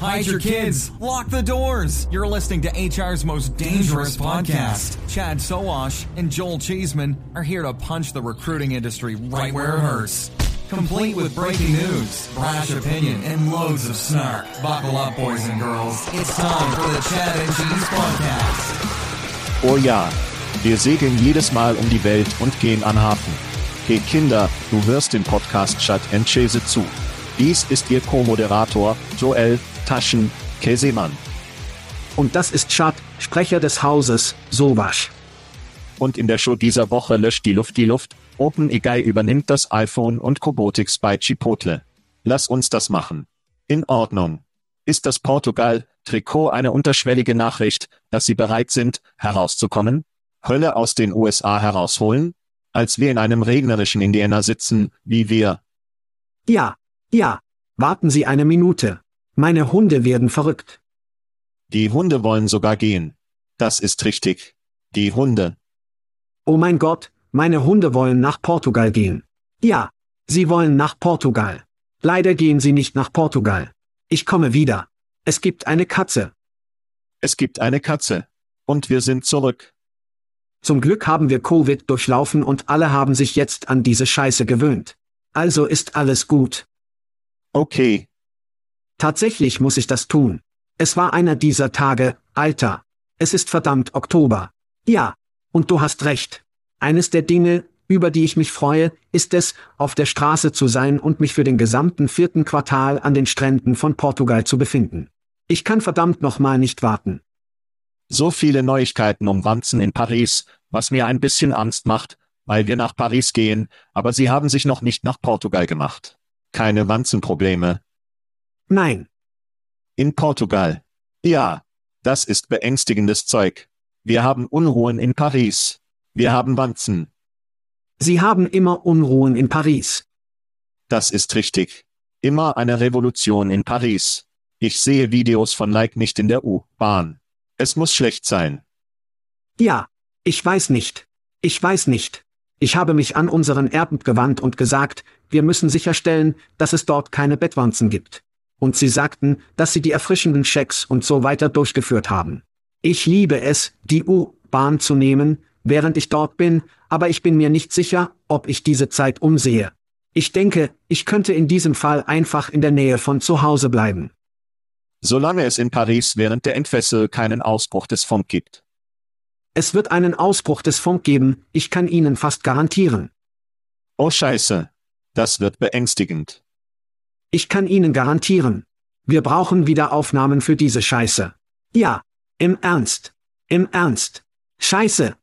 Hide your kids. Lock the doors. You're listening to HR's most dangerous podcast. Chad Soash and Joel Cheeseman are here to punch the recruiting industry right where it hurts complete with breaking news, brash opinion, and loads of snark. Buckle up, boys and girls. It's time for the Chad and Cheese Podcast. Oh ja, wir segeln jedes Mal um die Welt und gehen an Hafen. Hey Kinder, du hörst den Podcast Chad and Chase zu. Dies ist Ihr Co-Moderator, Joel Taschen Käsemann. Und das ist Chad, Sprecher des Hauses, Sowasch. Und in der Show dieser Woche löscht die Luft die Luft, OpenAI übernimmt das iPhone und Cobotics bei Chipotle. Lass uns das machen. In Ordnung. Ist das Portugal-Trikot eine unterschwellige Nachricht, dass Sie bereit sind, herauszukommen? Hölle aus den USA herausholen? Als wir in einem regnerischen Indiana sitzen, wie wir. Ja, ja. Warten Sie eine Minute. Meine Hunde werden verrückt. Die Hunde wollen sogar gehen. Das ist richtig. Die Hunde. Oh mein Gott, meine Hunde wollen nach Portugal gehen. Ja, sie wollen nach Portugal. Leider gehen sie nicht nach Portugal. Ich komme wieder. Es gibt eine Katze. Es gibt eine Katze. Und wir sind zurück. Zum Glück haben wir Covid durchlaufen und alle haben sich jetzt an diese Scheiße gewöhnt. Also ist alles gut. Okay. Tatsächlich muss ich das tun. Es war einer dieser Tage, Alter. Es ist verdammt Oktober. Ja. Und du hast recht. Eines der Dinge, über die ich mich freue, ist es, auf der Straße zu sein und mich für den gesamten vierten Quartal an den Stränden von Portugal zu befinden. Ich kann verdammt nochmal nicht warten. So viele Neuigkeiten um Wanzen in Paris, was mir ein bisschen Angst macht, weil wir nach Paris gehen, aber sie haben sich noch nicht nach Portugal gemacht. Keine Wanzenprobleme. Nein. In Portugal. Ja. Das ist beängstigendes Zeug. Wir haben Unruhen in Paris. Wir haben Wanzen. Sie haben immer Unruhen in Paris. Das ist richtig. Immer eine Revolution in Paris. Ich sehe Videos von Like nicht in der U-Bahn. Es muss schlecht sein. Ja, ich weiß nicht. Ich weiß nicht. Ich habe mich an unseren Erben gewandt und gesagt, wir müssen sicherstellen, dass es dort keine Bettwanzen gibt. Und sie sagten, dass sie die erfrischenden Schecks und so weiter durchgeführt haben. Ich liebe es, die U-Bahn zu nehmen, während ich dort bin, aber ich bin mir nicht sicher, ob ich diese Zeit umsehe. Ich denke, ich könnte in diesem Fall einfach in der Nähe von zu Hause bleiben. Solange es in Paris während der Entfessel keinen Ausbruch des Funk gibt. Es wird einen Ausbruch des Funk geben, ich kann Ihnen fast garantieren. Oh Scheiße. Das wird beängstigend. Ich kann Ihnen garantieren. Wir brauchen wieder Aufnahmen für diese Scheiße. Ja. Im Ernst. Im Ernst. Scheiße.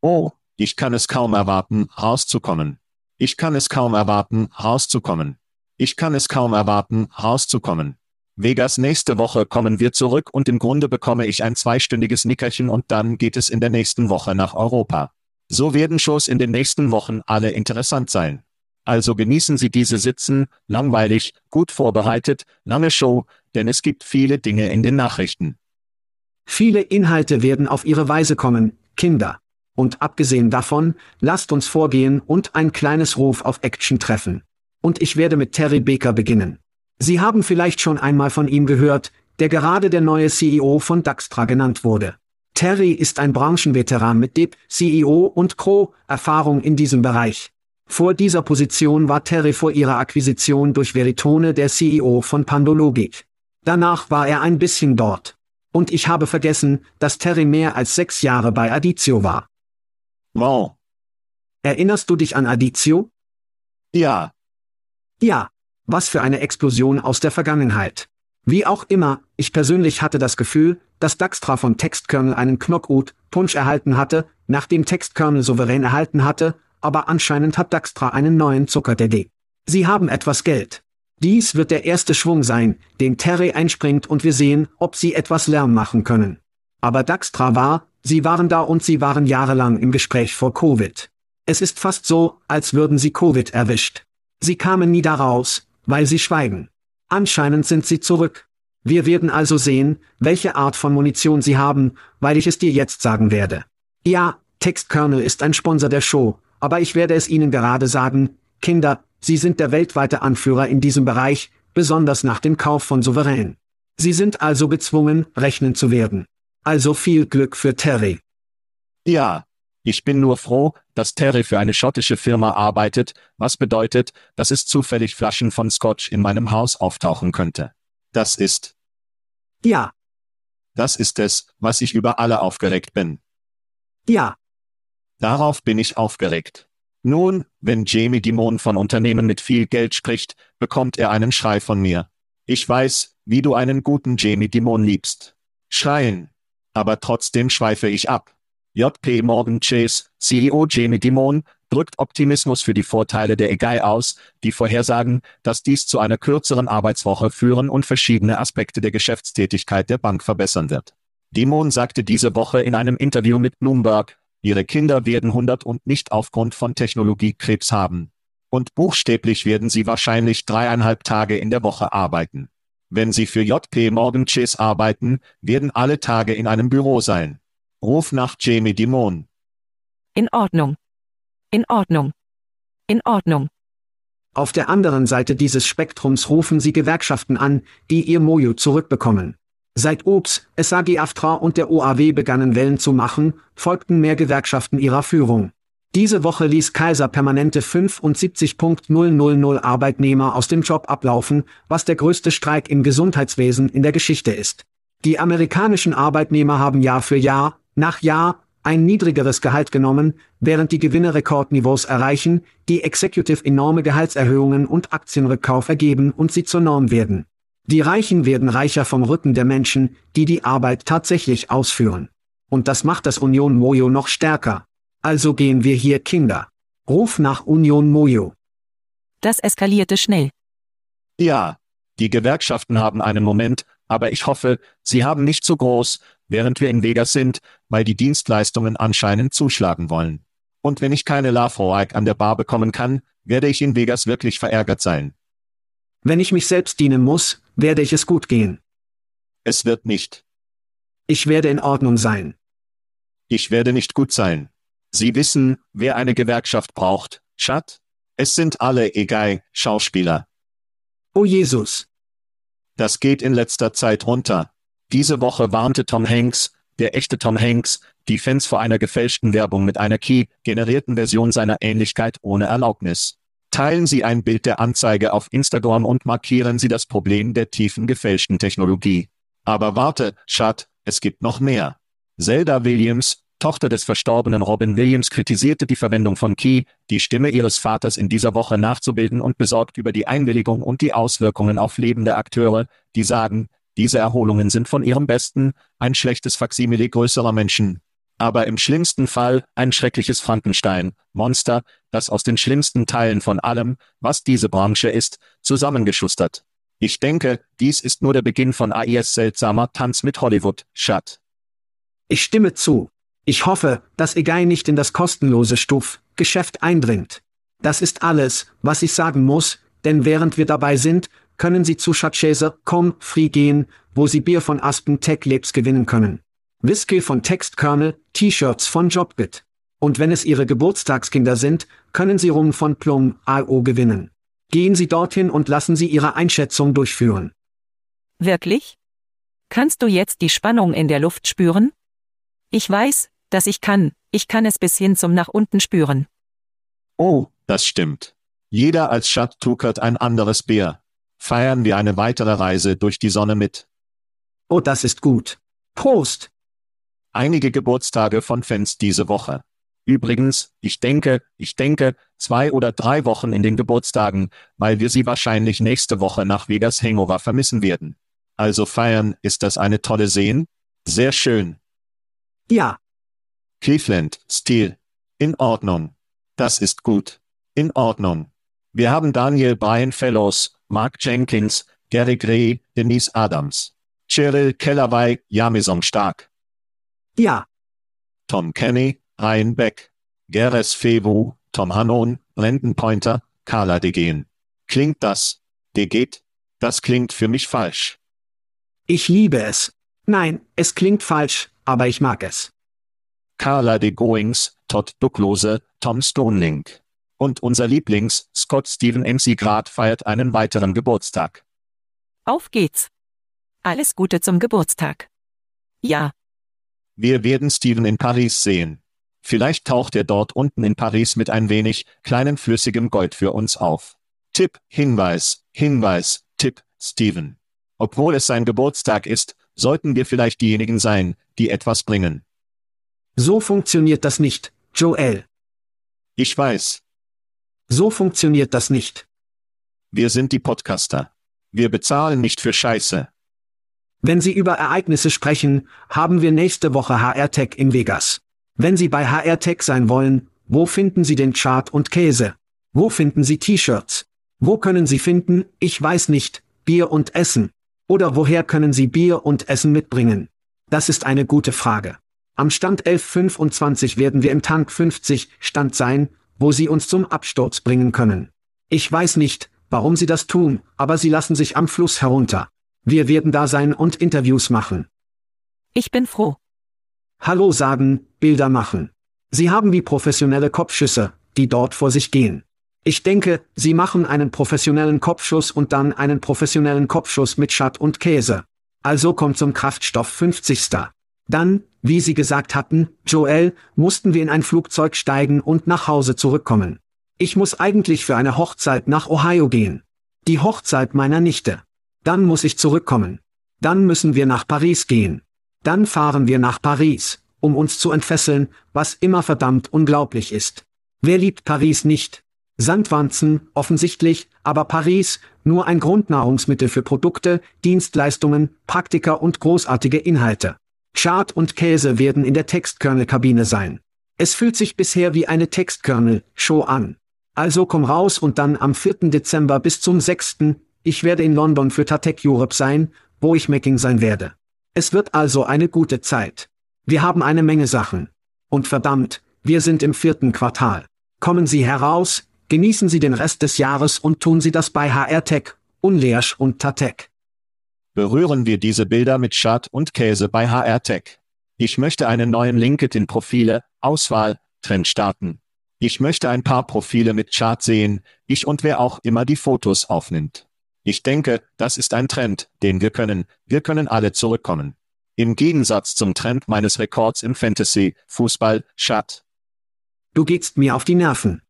Oh, ich kann es kaum erwarten, rauszukommen. Ich kann es kaum erwarten, rauszukommen. Ich kann es kaum erwarten, rauszukommen. Vegas nächste Woche kommen wir zurück und im Grunde bekomme ich ein zweistündiges Nickerchen und dann geht es in der nächsten Woche nach Europa. So werden Shows in den nächsten Wochen alle interessant sein. Also genießen Sie diese Sitzen, langweilig, gut vorbereitet, lange Show, denn es gibt viele Dinge in den Nachrichten. Viele Inhalte werden auf ihre Weise kommen, Kinder. Und abgesehen davon, lasst uns vorgehen und ein kleines Ruf auf Action treffen. Und ich werde mit Terry Baker beginnen. Sie haben vielleicht schon einmal von ihm gehört, der gerade der neue CEO von Daxtra genannt wurde. Terry ist ein Branchenveteran mit DIP, CEO und Co. Erfahrung in diesem Bereich. Vor dieser Position war Terry vor ihrer Akquisition durch Veritone der CEO von Pandologik. Danach war er ein bisschen dort. Und ich habe vergessen, dass Terry mehr als sechs Jahre bei Aditio war. Wow. Erinnerst du dich an Aditio? Ja. Ja. Was für eine Explosion aus der Vergangenheit. Wie auch immer, ich persönlich hatte das Gefühl, dass Daxtra von Textkernel einen Knockout, Punch erhalten hatte, nachdem Textkernel souverän erhalten hatte, aber anscheinend hat Daxtra einen neuen Zuckerdaddy. Sie haben etwas Geld. Dies wird der erste Schwung sein, den Terry einspringt und wir sehen, ob sie etwas Lärm machen können. Aber Daxtra war, sie waren da und sie waren jahrelang im Gespräch vor Covid. Es ist fast so, als würden sie Covid erwischt. Sie kamen nie daraus, weil sie schweigen. Anscheinend sind sie zurück. Wir werden also sehen, welche Art von Munition sie haben, weil ich es dir jetzt sagen werde. Ja, Textkernel ist ein Sponsor der Show, aber ich werde es Ihnen gerade sagen, Kinder, Sie sind der weltweite Anführer in diesem Bereich, besonders nach dem Kauf von Souverän. Sie sind also gezwungen, rechnen zu werden. Also viel Glück für Terry. Ja. Ich bin nur froh, dass Terry für eine schottische Firma arbeitet, was bedeutet, dass es zufällig Flaschen von Scotch in meinem Haus auftauchen könnte. Das ist. Ja. Das ist es, was ich über alle aufgeregt bin. Ja. Darauf bin ich aufgeregt. Nun, wenn Jamie Dimon von Unternehmen mit viel Geld spricht, bekommt er einen Schrei von mir. Ich weiß, wie du einen guten Jamie Dimon liebst. Schreien. Aber trotzdem schweife ich ab. JP Morgan Chase, CEO Jamie Dimon, drückt Optimismus für die Vorteile der EGI aus, die vorhersagen, dass dies zu einer kürzeren Arbeitswoche führen und verschiedene Aspekte der Geschäftstätigkeit der Bank verbessern wird. Dimon sagte diese Woche in einem Interview mit Bloomberg, Ihre Kinder werden 100 und nicht aufgrund von Technologie Krebs haben. Und buchstäblich werden sie wahrscheinlich dreieinhalb Tage in der Woche arbeiten. Wenn sie für JP Morgan Chase arbeiten, werden alle Tage in einem Büro sein. Ruf nach Jamie Dimon. In Ordnung. In Ordnung. In Ordnung. Auf der anderen Seite dieses Spektrums rufen sie Gewerkschaften an, die ihr Mojo zurückbekommen. Seit Obs, SAG-AFTRA und der OAW begannen Wellen zu machen, folgten mehr Gewerkschaften ihrer Führung. Diese Woche ließ Kaiser permanente 75.000 Arbeitnehmer aus dem Job ablaufen, was der größte Streik im Gesundheitswesen in der Geschichte ist. Die amerikanischen Arbeitnehmer haben Jahr für Jahr, nach Jahr, ein niedrigeres Gehalt genommen, während die Gewinne Rekordniveaus erreichen, die Executive enorme Gehaltserhöhungen und Aktienrückkauf ergeben und sie zur Norm werden. Die Reichen werden reicher vom Rücken der Menschen, die die Arbeit tatsächlich ausführen. Und das macht das Union Mojo noch stärker. Also gehen wir hier Kinder. Ruf nach Union Mojo. Das eskalierte schnell. Ja, die Gewerkschaften haben einen Moment, aber ich hoffe, sie haben nicht so groß, während wir in Vegas sind, weil die Dienstleistungen anscheinend zuschlagen wollen. Und wenn ich keine Love an der Bar bekommen kann, werde ich in Vegas wirklich verärgert sein. Wenn ich mich selbst dienen muss, werde ich es gut gehen. Es wird nicht. Ich werde in Ordnung sein. Ich werde nicht gut sein. Sie wissen, wer eine Gewerkschaft braucht, Schat? Es sind alle egal, Schauspieler. Oh Jesus. Das geht in letzter Zeit runter. Diese Woche warnte Tom Hanks, der echte Tom Hanks, die Fans vor einer gefälschten Werbung mit einer Key-generierten Version seiner Ähnlichkeit ohne Erlaubnis. Teilen Sie ein Bild der Anzeige auf Instagram und markieren Sie das Problem der tiefen gefälschten Technologie. Aber warte, Schat, es gibt noch mehr. Zelda Williams, Tochter des verstorbenen Robin Williams, kritisierte die Verwendung von Key, die Stimme ihres Vaters in dieser Woche nachzubilden und besorgt über die Einwilligung und die Auswirkungen auf lebende Akteure, die sagen, diese Erholungen sind von ihrem Besten, ein schlechtes Faksimile größerer Menschen. Aber im schlimmsten Fall ein schreckliches Frankenstein, Monster, das aus den schlimmsten Teilen von allem, was diese Branche ist, zusammengeschustert. Ich denke, dies ist nur der Beginn von AIS seltsamer Tanz mit Hollywood, Shut. Ich stimme zu. Ich hoffe, dass Egei nicht in das kostenlose Stuf-Geschäft eindringt. Das ist alles, was ich sagen muss, denn während wir dabei sind, können Sie zu Schatzschäser.com free gehen, wo Sie Bier von Aspen Tech Labs gewinnen können. Whisky von Textkernel, T-Shirts von Jobbit. Und wenn es Ihre Geburtstagskinder sind, können Sie Rum von Plum AO gewinnen. Gehen Sie dorthin und lassen Sie Ihre Einschätzung durchführen. Wirklich? Kannst du jetzt die Spannung in der Luft spüren? Ich weiß, dass ich kann, ich kann es bis hin zum nach unten spüren. Oh, das stimmt. Jeder als Schatt tukert ein anderes Bier. Feiern wir eine weitere Reise durch die Sonne mit. Oh, das ist gut. Prost! Einige Geburtstage von Fans diese Woche. Übrigens, ich denke, ich denke, zwei oder drei Wochen in den Geburtstagen, weil wir sie wahrscheinlich nächste Woche nach Vegas Hangover vermissen werden. Also feiern, ist das eine tolle Sehen? Sehr schön. Ja, Cleveland, Stil. In Ordnung. Das ist gut. In Ordnung. Wir haben Daniel Bryan Fellows, Mark Jenkins, Gary Gray, Denise Adams. Cheryl Kellerwey, Jamison Stark. ja, Tom Kenny, Ryan Beck. Geres Fevu, Tom Hannon, Brandon Pointer, Carla Degen. Klingt das? Degeht? Das klingt für mich falsch. ich liebe es. Nein, es klingt falsch, aber ich mag es. Carla de Goings, Todd Ducklose, Tom Stonelink. Und unser Lieblings, Scott Stephen MC Grad feiert einen weiteren Geburtstag. Auf geht's. Alles Gute zum Geburtstag. Ja, Wir werden Steven in Paris sehen. Vielleicht taucht er dort unten in Paris mit ein wenig kleinen flüssigem Gold für uns auf. Tipp, Hinweis, Hinweis, Tipp, Steven. Obwohl es sein Geburtstag ist, sollten wir vielleicht diejenigen sein, die etwas bringen. So funktioniert das nicht, Joel. Ich weiß, So funktioniert das nicht. wir sind die Podcaster. Wir bezahlen nicht für Scheiße. Wenn Sie über Ereignisse sprechen, haben wir nächste Woche HR Tech in Vegas. Wenn Sie bei HR Tech sein wollen, wo finden Sie den Chart und Käse? Wo finden Sie T-Shirts? Wo können Sie finden, ich weiß nicht, Bier und Essen? Oder woher können Sie Bier und Essen mitbringen? Das ist eine gute Frage. Am Stand 1125 werden wir im Tank 50 Stand sein, wo Sie uns zum Absturz bringen können. Ich weiß nicht, warum Sie das tun, aber Sie lassen sich am Fluss herunter. Wir werden da sein und Interviews machen. ich bin froh. Hallo sagen, Bilder machen. Sie haben wie professionelle Kopfschüsse, die dort vor sich gehen. Ich denke, Sie machen einen professionellen Kopfschuss und dann einen professionellen Kopfschuss mit Schatt und Käse. Also kommt zum Kraftstoff 50. Dann, wie Sie gesagt hatten, Joel, mussten wir in ein Flugzeug steigen und nach Hause zurückkommen. Ich muss eigentlich für eine Hochzeit nach Ohio gehen. Die Hochzeit meiner Nichte. Dann muss ich zurückkommen. Dann müssen wir nach Paris gehen. Dann fahren wir nach Paris, um uns zu entfesseln, was immer verdammt unglaublich ist. Wer liebt Paris nicht? Sandwanzen, offensichtlich, aber Paris, nur ein Grundnahrungsmittel für Produkte, Dienstleistungen, Praktika und großartige Inhalte. Chart und Käse werden in der Textkernel-Kabine sein. Es fühlt sich bisher wie eine Textkernel-Show an. Also komm raus und dann am 4. Dezember bis zum 6. Ich werde in London für Tatec Europe sein, wo ich Macking sein werde. Es wird also eine gute Zeit. Wir haben eine Menge Sachen. Und verdammt, wir sind im vierten Quartal. Kommen Sie heraus, genießen Sie den Rest des Jahres und tun Sie das bei HR Tech, Unleash und Tatec. Berühren wir diese Bilder mit Schad und Käse bei HR Tech. Ich möchte einen neuen LinkedIn-Profile, Auswahl, Trend starten. Ich möchte ein paar Profile mit Chart sehen, ich und wer auch immer die Fotos aufnimmt. Ich denke, das ist ein Trend, den wir können, wir können alle zurückkommen. Im Gegensatz zum Trend meines Rekords im Fantasy, Fußball, Chat. Du gehst mir auf die Nerven.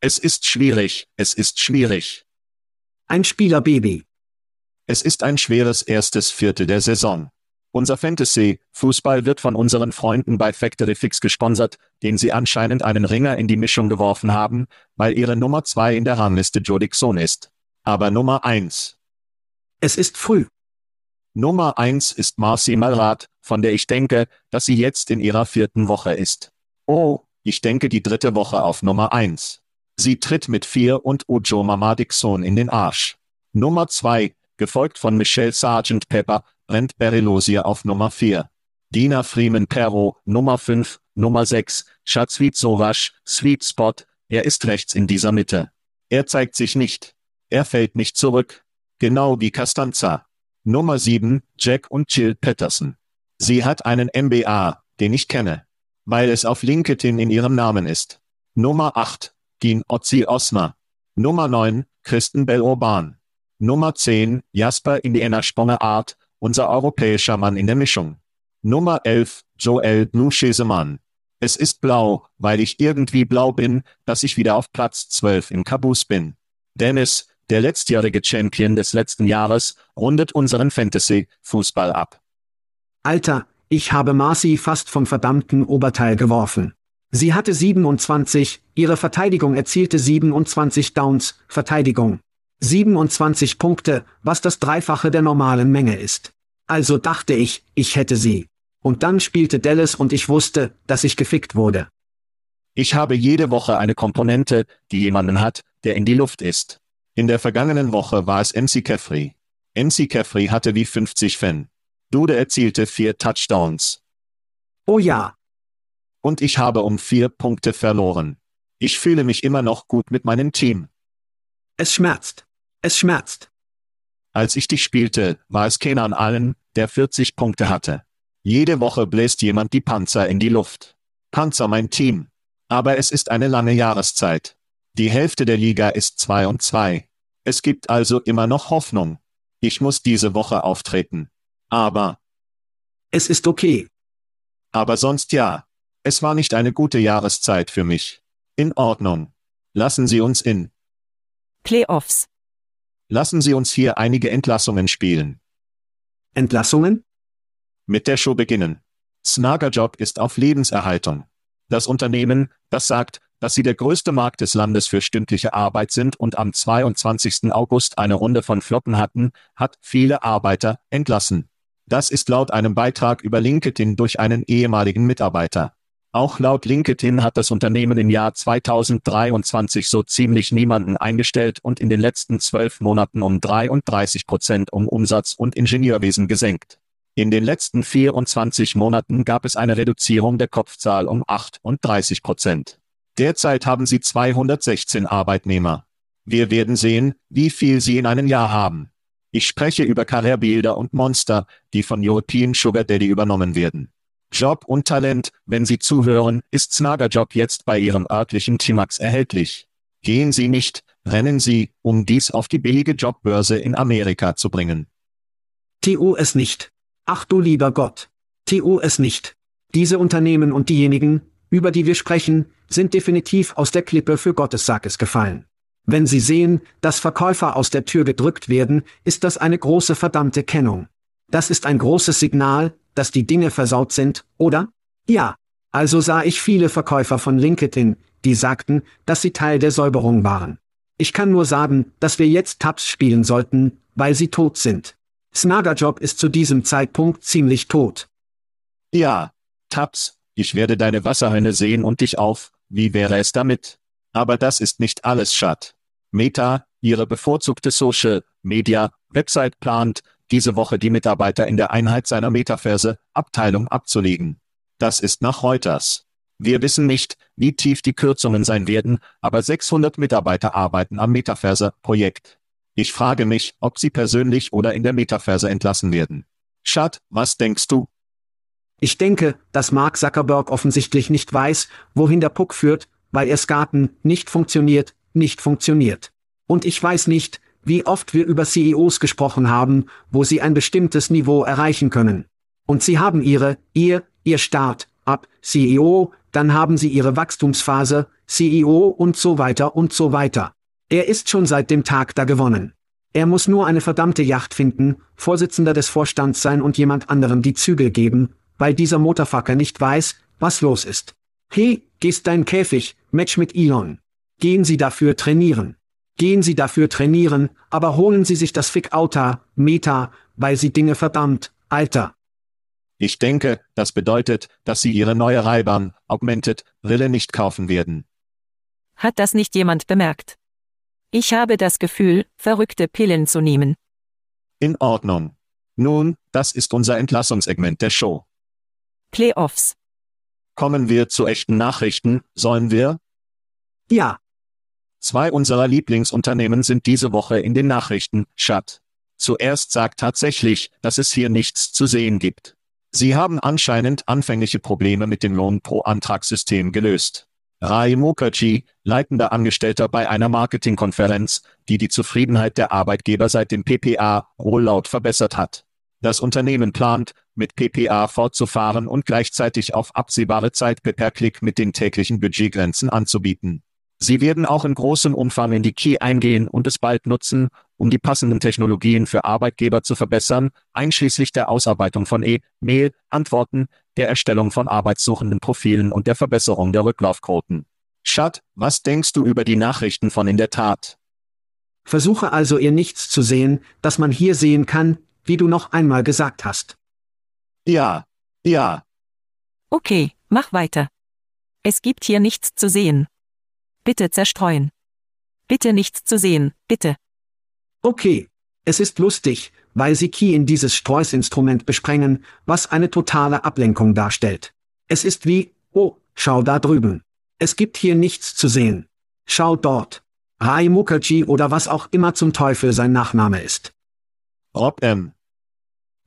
Es ist schwierig, es ist schwierig. Ein Spielerbaby. Es ist ein schweres erstes Viertel der Saison. Unser Fantasy, Fußball wird von unseren Freunden bei Factory Fix gesponsert, den sie anscheinend einen Ringer in die Mischung geworfen haben, weil ihre Nummer zwei in der Rangliste Joe Dixon ist. Aber Nummer eins. Es ist früh. Nummer eins ist Marcy Malrat, von der ich denke, dass sie jetzt in ihrer vierten Woche ist. Oh, Ich denke die dritte Woche auf Nummer 1. Sie tritt mit 4 und Ujo Mama Dixon in den Arsch. Nummer 2, gefolgt von Michelle Sargent Pepper, brennt Berelosia auf Nummer 4. Dina Freeman Perro, Nummer 5, Nummer 6, Schatzwied Sowasch, Sweet Spot, er ist rechts in dieser Mitte. Er zeigt sich nicht. Er fällt nicht zurück. Genau wie Costanza. Nummer 7, Jack und Jill Patterson. Sie hat einen MBA, den ich kenne. Weil es auf LinkedIn in ihrem Namen ist. Nummer 8, Dean Ozzy Osma. Nummer 9, Kristen Bell Urban. Nummer 10, Jasper Indiana Sponger Art, unser europäischer Mann in der Mischung. Nummer 11, Joel Nuschesemann. Es ist blau, weil ich irgendwie blau bin, dass ich wieder auf Platz 12 im Caboose bin. Dennis, der letztjährige Champion des letzten Jahres, rundet unseren Fantasy-Fußball ab. Alter, ich habe Marcy fast vom verdammten Oberteil geworfen. Sie hatte 27, ihre Verteidigung erzielte 27 Downs, Verteidigung. 27 Punkte, was das Dreifache der normalen Menge ist. Also dachte ich, ich hätte sie. Und dann spielte Dallas und ich wusste, dass ich gefickt wurde. Ich habe jede Woche eine Komponente, die jemanden hat, der in die Luft ist. In der vergangenen Woche war es MC Caffrey. MC Caffrey hatte wie 50 Fan. Dude erzielte vier Touchdowns. Oh ja. Und ich habe um vier Punkte verloren. Ich fühle mich immer noch gut mit meinem Team. Es schmerzt. Es schmerzt. Als ich dich spielte, war es Kenan Allen, der 40 Punkte hatte. Jede Woche bläst jemand die Panzer in die Luft. Panzer mein Team. Aber es ist eine lange Jahreszeit. Die Hälfte der Liga ist 2 und 2. Es gibt also immer noch Hoffnung. Ich muss diese Woche auftreten. Aber. Es ist okay. Aber sonst ja. Es war nicht eine gute Jahreszeit für mich. In Ordnung. Lassen Sie uns in. Playoffs. Lassen Sie uns hier einige Entlassungen spielen. Entlassungen? Mit der Show beginnen. Snagerjob ist auf Lebenserhaltung. Das Unternehmen, das sagt, dass sie der größte Markt des Landes für stündliche Arbeit sind und am 22. August eine Runde von Flotten hatten, hat viele Arbeiter entlassen. Das ist laut einem Beitrag über LinkedIn durch einen ehemaligen Mitarbeiter. Auch laut LinkedIn hat das Unternehmen im Jahr 2023 so ziemlich niemanden eingestellt und in den letzten zwölf Monaten um 33 Prozent um Umsatz und Ingenieurwesen gesenkt. In den letzten 24 Monaten gab es eine Reduzierung der Kopfzahl um 38 Prozent. Derzeit haben sie 216 Arbeitnehmer. Wir werden sehen, wie viel sie in einem Jahr haben. Ich spreche über Karrierebilder und Monster, die von European Sugar Daddy übernommen werden. Job und Talent, wenn Sie zuhören, ist Snagerjob jetzt bei Ihrem örtlichen Timax erhältlich. Gehen Sie nicht, rennen Sie, um dies auf die billige Jobbörse in Amerika zu bringen. TU es nicht. Ach du lieber Gott. TU es nicht. Diese Unternehmen und diejenigen, über die wir sprechen, sind definitiv aus der Klippe für Gottes Sackes gefallen. Wenn Sie sehen, dass Verkäufer aus der Tür gedrückt werden, ist das eine große verdammte Kennung. Das ist ein großes Signal, dass die Dinge versaut sind, oder? Ja. Also sah ich viele Verkäufer von LinkedIn, die sagten, dass sie Teil der Säuberung waren. Ich kann nur sagen, dass wir jetzt Tabs spielen sollten, weil sie tot sind. Snagerjob ist zu diesem Zeitpunkt ziemlich tot. Ja, Tabs, ich werde deine Wasserhöhne sehen und dich auf, wie wäre es damit? Aber das ist nicht alles, Schat. Meta, ihre bevorzugte Social Media Website plant, diese Woche die Mitarbeiter in der Einheit seiner Metaverse Abteilung abzulegen. Das ist nach Reuters. Wir wissen nicht, wie tief die Kürzungen sein werden, aber 600 Mitarbeiter arbeiten am Metaverse-Projekt. Ich frage mich, ob sie persönlich oder in der Metaverse entlassen werden. Schad, was denkst du? Ich denke, dass Mark Zuckerberg offensichtlich nicht weiß, wohin der Puck führt, weil er Skaten nicht funktioniert, nicht funktioniert. Und ich weiß nicht, wie oft wir über CEOs gesprochen haben, wo sie ein bestimmtes Niveau erreichen können. Und sie haben ihre, ihr, ihr Start, ab, CEO, dann haben sie ihre Wachstumsphase, CEO und so weiter und so weiter. Er ist schon seit dem Tag da gewonnen. Er muss nur eine verdammte Yacht finden, Vorsitzender des Vorstands sein und jemand anderem die Zügel geben, weil dieser Motorfucker nicht weiß, was los ist. Hey, gehst dein Käfig, Match mit Elon. Gehen Sie dafür trainieren. Gehen Sie dafür trainieren, aber holen Sie sich das Fick Auta, Meta, weil Sie Dinge verdammt, Alter. Ich denke, das bedeutet, dass Sie Ihre neue Reibahn, Augmented, Brille nicht kaufen werden. Hat das nicht jemand bemerkt? Ich habe das Gefühl, verrückte Pillen zu nehmen. In Ordnung. Nun, das ist unser Entlassungssegment der Show. Playoffs. Kommen wir zu echten Nachrichten, sollen wir? Ja, Zwei unserer Lieblingsunternehmen sind diese Woche in den Nachrichten, Schat. Zuerst sagt tatsächlich, dass es hier nichts zu sehen gibt. Sie haben anscheinend anfängliche Probleme mit dem Lohn pro Antragssystem gelöst. Rai Mukherjee, leitender Angestellter bei einer Marketingkonferenz, die die Zufriedenheit der Arbeitgeber seit dem PPA-Rollout verbessert hat. Das Unternehmen plant, mit PPA fortzufahren und gleichzeitig auf absehbare Zeit Per-Klick mit den täglichen Budgetgrenzen anzubieten. Sie werden auch in großem Umfang in die Key eingehen und es bald nutzen, um die passenden Technologien für Arbeitgeber zu verbessern, einschließlich der Ausarbeitung von E-Mail, Antworten, der Erstellung von arbeitssuchenden Profilen und der Verbesserung der Rücklaufquoten. Schat, was denkst du über die Nachrichten von in der Tat? versuche also ihr nichts zu sehen, das man hier sehen kann, wie du noch einmal gesagt hast. Ja, ja, Okay, mach weiter. Es gibt hier nichts zu sehen. Bitte zerstreuen. Bitte nichts zu sehen, bitte. Okay. Es ist lustig, weil sie Key in dieses Streusinstrument besprengen, was eine totale Ablenkung darstellt. Es ist wie, oh, schau da drüben. Es gibt hier nichts zu sehen. Schau dort. Rai Mukherjee oder was auch immer zum Teufel sein Nachname ist. Rob M.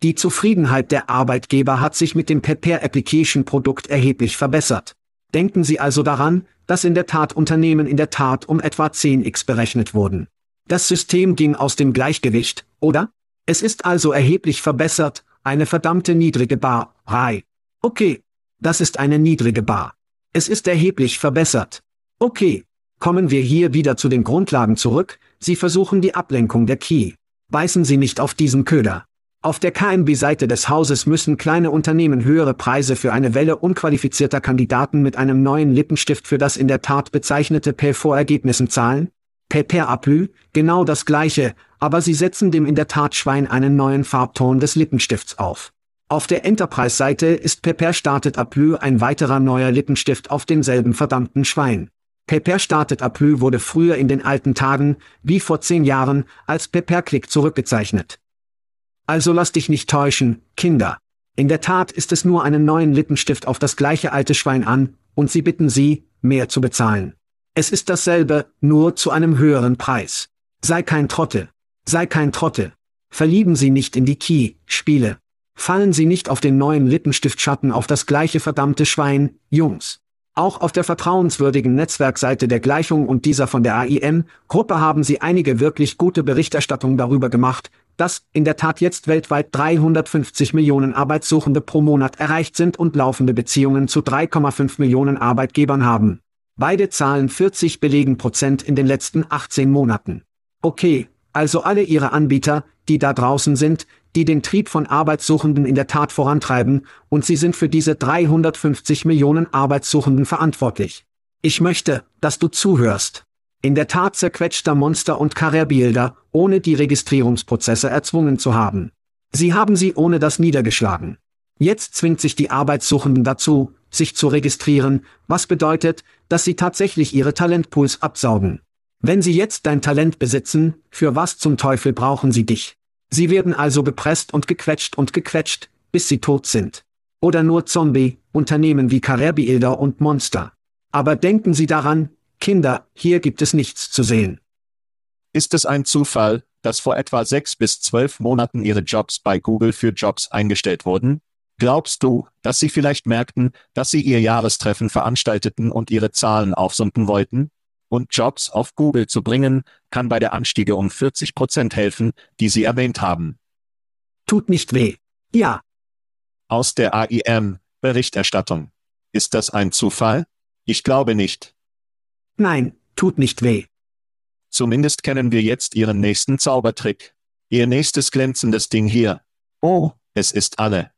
Die Zufriedenheit der Arbeitgeber hat sich mit dem Prepare Application Produkt erheblich verbessert. Denken Sie also daran, dass in der Tat Unternehmen in der Tat um etwa 10x berechnet wurden. Das System ging aus dem Gleichgewicht, oder? Es ist also erheblich verbessert, eine verdammte niedrige Bar, Rai. Okay. Das ist eine niedrige Bar. Es ist erheblich verbessert. Okay. Kommen wir hier wieder zu den Grundlagen zurück, Sie versuchen die Ablenkung der Key. Beißen Sie nicht auf diesen Köder. Auf der KMB-Seite des Hauses müssen kleine Unternehmen höhere Preise für eine Welle unqualifizierter Kandidaten mit einem neuen Lippenstift für das in der Tat bezeichnete P-Vorergebnissen zahlen? Per Aplü, genau das gleiche, aber sie setzen dem in der Tat Schwein einen neuen Farbton des Lippenstifts auf. Auf der Enterprise-Seite ist Pepper startet Aplü ein weiterer neuer Lippenstift auf denselben verdammten Schwein. Pepper startet Aplü wurde früher in den alten Tagen, wie vor zehn Jahren, als Pepper Click zurückgezeichnet. Also lass dich nicht täuschen, Kinder. In der Tat ist es nur einen neuen Lippenstift auf das gleiche alte Schwein an, und sie bitten sie, mehr zu bezahlen. Es ist dasselbe, nur zu einem höheren Preis. Sei kein Trottel. Sei kein Trottel. Verlieben Sie nicht in die Key-Spiele. Fallen Sie nicht auf den neuen Lippenstiftschatten auf das gleiche verdammte Schwein, Jungs. Auch auf der vertrauenswürdigen Netzwerkseite der Gleichung und dieser von der AIM-Gruppe haben Sie einige wirklich gute Berichterstattung darüber gemacht, dass in der Tat jetzt weltweit 350 Millionen Arbeitssuchende pro Monat erreicht sind und laufende Beziehungen zu 3,5 Millionen Arbeitgebern haben. Beide Zahlen 40 belegen Prozent in den letzten 18 Monaten. Okay, also alle Ihre Anbieter, die da draußen sind, die den Trieb von Arbeitssuchenden in der Tat vorantreiben, und Sie sind für diese 350 Millionen Arbeitssuchenden verantwortlich. Ich möchte, dass du zuhörst. In der Tat zerquetschter Monster und Karrierbilder, ohne die Registrierungsprozesse erzwungen zu haben. Sie haben sie ohne das niedergeschlagen. Jetzt zwingt sich die Arbeitssuchenden dazu, sich zu registrieren, was bedeutet, dass sie tatsächlich ihre Talentpools absaugen. Wenn sie jetzt dein Talent besitzen, für was zum Teufel brauchen sie dich? Sie werden also gepresst und gequetscht und gequetscht, bis sie tot sind. Oder nur Zombie, Unternehmen wie Karrierbilder und Monster. Aber denken Sie daran, Kinder, hier gibt es nichts zu sehen. Ist es ein Zufall, dass vor etwa sechs bis zwölf Monaten Ihre Jobs bei Google für Jobs eingestellt wurden? Glaubst du, dass Sie vielleicht merkten, dass Sie Ihr Jahrestreffen veranstalteten und Ihre Zahlen aufsumpen wollten? Und Jobs auf Google zu bringen, kann bei der Anstiege um 40 Prozent helfen, die Sie erwähnt haben. Tut nicht weh. Ja, Aus der AIM, Berichterstattung. Ist das ein Zufall? Ich glaube nicht. Nein, tut nicht weh. Zumindest kennen wir jetzt Ihren nächsten Zaubertrick. Ihr nächstes glänzendes Ding hier. Oh, es ist alle.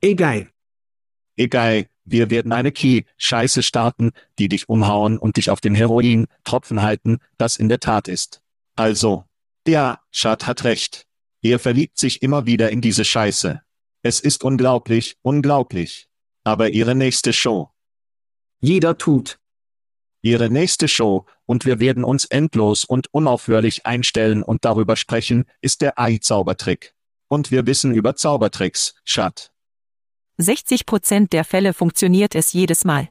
Egal. Egal, wir werden eine Key-Scheiße starten, die dich umhauen und dich auf dem Heroin-Tropfen halten, das in der Tat ist. Also. Ja, Schad hat recht. Er verliebt sich immer wieder in diese Scheiße. Es ist unglaublich, unglaublich. Aber Ihre nächste Show. Jeder tut. Ihre nächste Show, und wir werden uns endlos und unaufhörlich einstellen und darüber sprechen, ist der AI-Zaubertrick. Und wir wissen über Zaubertricks, Schat. 60 Prozent der Fälle funktioniert es jedes Mal.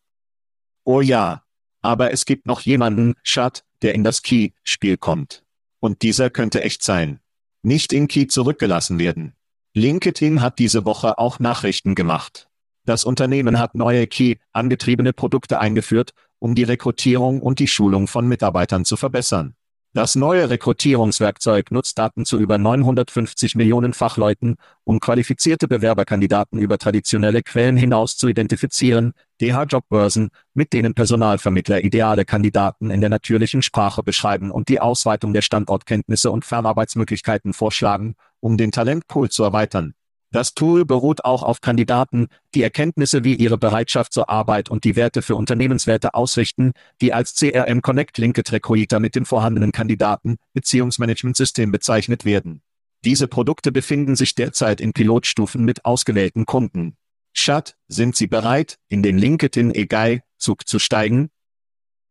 Oh ja. Aber es gibt noch jemanden, Schat, der in das Key-Spiel kommt. Und dieser könnte echt sein. Nicht in Key zurückgelassen werden. LinkedIn hat diese Woche auch Nachrichten gemacht. Das Unternehmen hat neue Key-angetriebene Produkte eingeführt, um die Rekrutierung und die Schulung von Mitarbeitern zu verbessern. Das neue Rekrutierungswerkzeug nutzt Daten zu über 950 Millionen Fachleuten, um qualifizierte Bewerberkandidaten über traditionelle Quellen hinaus zu identifizieren, DH-Jobbörsen, mit denen Personalvermittler ideale Kandidaten in der natürlichen Sprache beschreiben und die Ausweitung der Standortkenntnisse und Fernarbeitsmöglichkeiten vorschlagen, um den Talentpool zu erweitern. Das Tool beruht auch auf Kandidaten, die Erkenntnisse wie ihre Bereitschaft zur Arbeit und die Werte für Unternehmenswerte ausrichten, die als CRM Connect Linked Recruiter mit dem vorhandenen Kandidaten Beziehungsmanagementsystem bezeichnet werden. Diese Produkte befinden sich derzeit in Pilotstufen mit ausgewählten Kunden. Schat, sind Sie bereit, in den LinkedIn AI Zug zu steigen?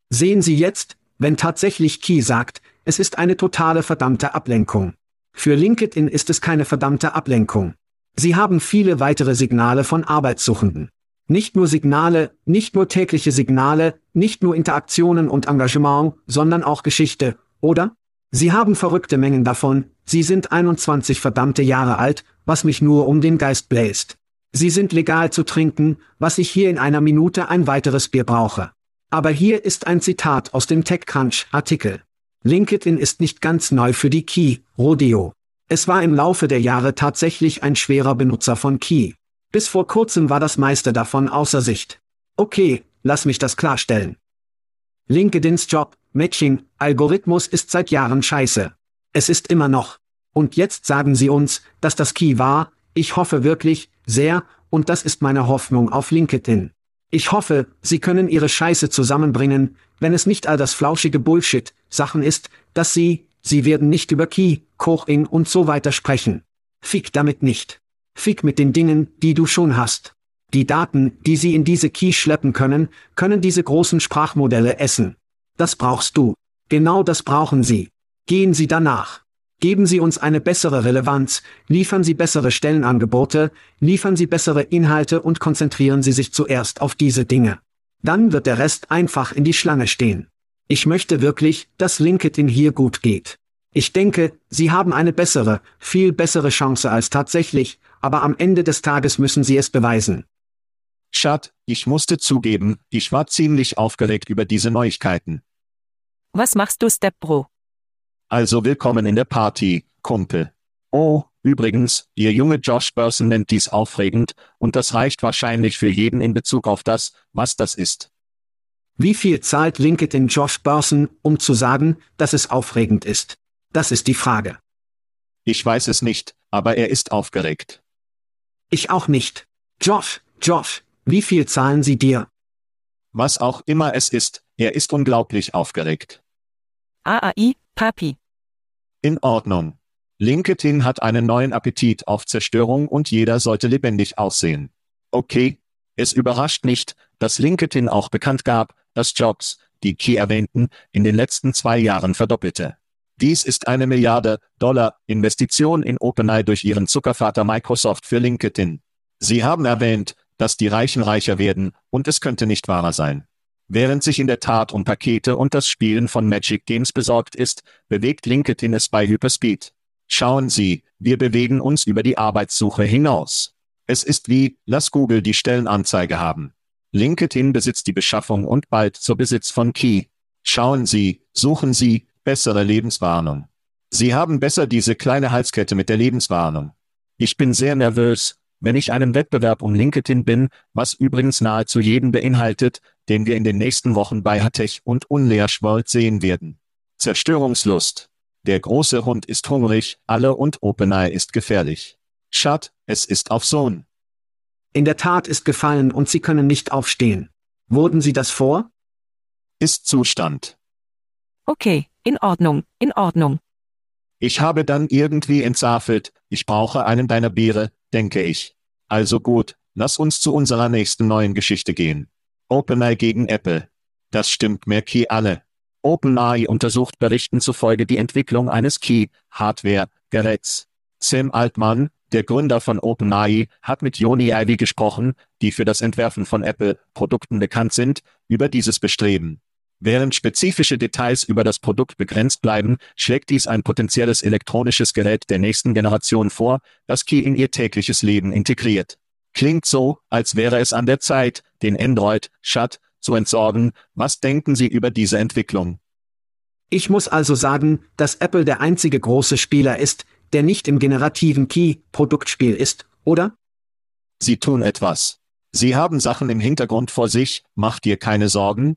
Sehen Sie jetzt, wenn tatsächlich Key sagt, es ist eine totale verdammte Ablenkung. Für LinkedIn ist es keine verdammte Ablenkung. Sie haben viele weitere Signale von Arbeitssuchenden. Nicht nur Signale, nicht nur tägliche Signale, nicht nur Interaktionen und Engagement, sondern auch Geschichte, oder? Sie haben verrückte Mengen davon, Sie sind 21 verdammte Jahre alt, was mich nur um den Geist bläst. Sie sind legal zu trinken, was ich hier in einer Minute ein weiteres Bier brauche. Aber hier ist ein Zitat aus dem TechCrunch-Artikel. LinkedIn ist nicht ganz neu für die Key, Rodeo. Es war im Laufe der Jahre tatsächlich ein schwerer Benutzer von Key. Bis vor kurzem war das meiste davon außer Sicht. Okay, lass mich das klarstellen. LinkedIns Job, Matching, Algorithmus ist seit Jahren scheiße. Es ist immer noch. Und jetzt sagen sie uns, dass das Key war, ich hoffe wirklich, sehr, und das ist meine Hoffnung auf LinkedIn. Ich hoffe, sie können ihre Scheiße zusammenbringen, wenn es nicht all das flauschige Bullshit, Sachen ist, dass sie, Sie werden nicht über Key, Koching und so weiter sprechen. Fick damit nicht. Fick mit den Dingen, die du schon hast. Die Daten, die Sie in diese Key schleppen können, können diese großen Sprachmodelle essen. Das brauchst du. Genau das brauchen Sie. Gehen Sie danach. Geben Sie uns eine bessere Relevanz, liefern Sie bessere Stellenangebote, liefern Sie bessere Inhalte und konzentrieren Sie sich zuerst auf diese Dinge. Dann wird der Rest einfach in die Schlange stehen. Ich möchte wirklich, dass LinkedIn hier gut geht. Ich denke, Sie haben eine bessere, viel bessere Chance als tatsächlich, aber am Ende des Tages müssen Sie es beweisen. Schat, ich musste zugeben, ich war ziemlich aufgeregt über diese Neuigkeiten. Was machst du, Step Bro? Also willkommen in der Party, Kumpel. Oh, übrigens, Ihr junge Josh Burson nennt dies aufregend, und das reicht wahrscheinlich für jeden in Bezug auf das, was das ist. Wie viel zahlt LinkedIn Josh Burson, um zu sagen, dass es aufregend ist? Das ist die Frage. Ich weiß es nicht, aber er ist aufgeregt. Ich auch nicht. Josh, Josh, wie viel zahlen Sie dir? Was auch immer es ist, er ist unglaublich aufgeregt. AAI, Papi. In Ordnung. LinkedIn hat einen neuen Appetit auf Zerstörung und jeder sollte lebendig aussehen. Okay. Es überrascht nicht, dass LinkedIn auch bekannt gab, dass Jobs, die Key erwähnten, in den letzten zwei Jahren verdoppelte. Dies ist eine Milliarde Dollar Investition in OpenAI durch ihren Zuckervater Microsoft für LinkedIn. Sie haben erwähnt, dass die Reichen reicher werden, und es könnte nicht wahrer sein. Während sich in der Tat um Pakete und das Spielen von Magic Games besorgt ist, bewegt LinkedIn es bei Hyperspeed. Schauen Sie, wir bewegen uns über die Arbeitssuche hinaus. Es ist wie, lass Google die Stellenanzeige haben. LinkedIn besitzt die Beschaffung und bald zur Besitz von Key. Schauen Sie, suchen Sie, bessere Lebenswarnung. Sie haben besser diese kleine Halskette mit der Lebenswarnung. Ich bin sehr nervös, wenn ich einen Wettbewerb um LinkedIn bin, was übrigens nahezu jeden beinhaltet, den wir in den nächsten Wochen bei Hatech und Unleerschwold sehen werden. Zerstörungslust. Der große Hund ist hungrig, alle und OpenAI ist gefährlich. Schat, es ist auf Sohn. In der Tat ist gefallen und Sie können nicht aufstehen. Wurden Sie das vor? Ist Zustand. Okay, in Ordnung, in Ordnung. Ich habe dann irgendwie entsafelt, ich brauche einen deiner Biere, denke ich. Also gut, lass uns zu unserer nächsten neuen Geschichte gehen. OpenAI gegen Apple. Das stimmt Merki alle. OpenAI untersucht Berichten zufolge die Entwicklung eines Key-Hardware-Geräts. Sam Altman, der Gründer von OpenAI, hat mit Joni Ivy gesprochen, die für das Entwerfen von Apple-Produkten bekannt sind, über dieses Bestreben. Während spezifische Details über das Produkt begrenzt bleiben, schlägt dies ein potenzielles elektronisches Gerät der nächsten Generation vor, das Key in ihr tägliches Leben integriert. Klingt so, als wäre es an der Zeit, den Android Shut zu entsorgen. Was denken Sie über diese Entwicklung? Ich muss also sagen, dass Apple der einzige große Spieler ist, der nicht im generativen Key-Produktspiel ist, oder? Sie tun etwas. Sie haben Sachen im Hintergrund vor sich, mach dir keine Sorgen.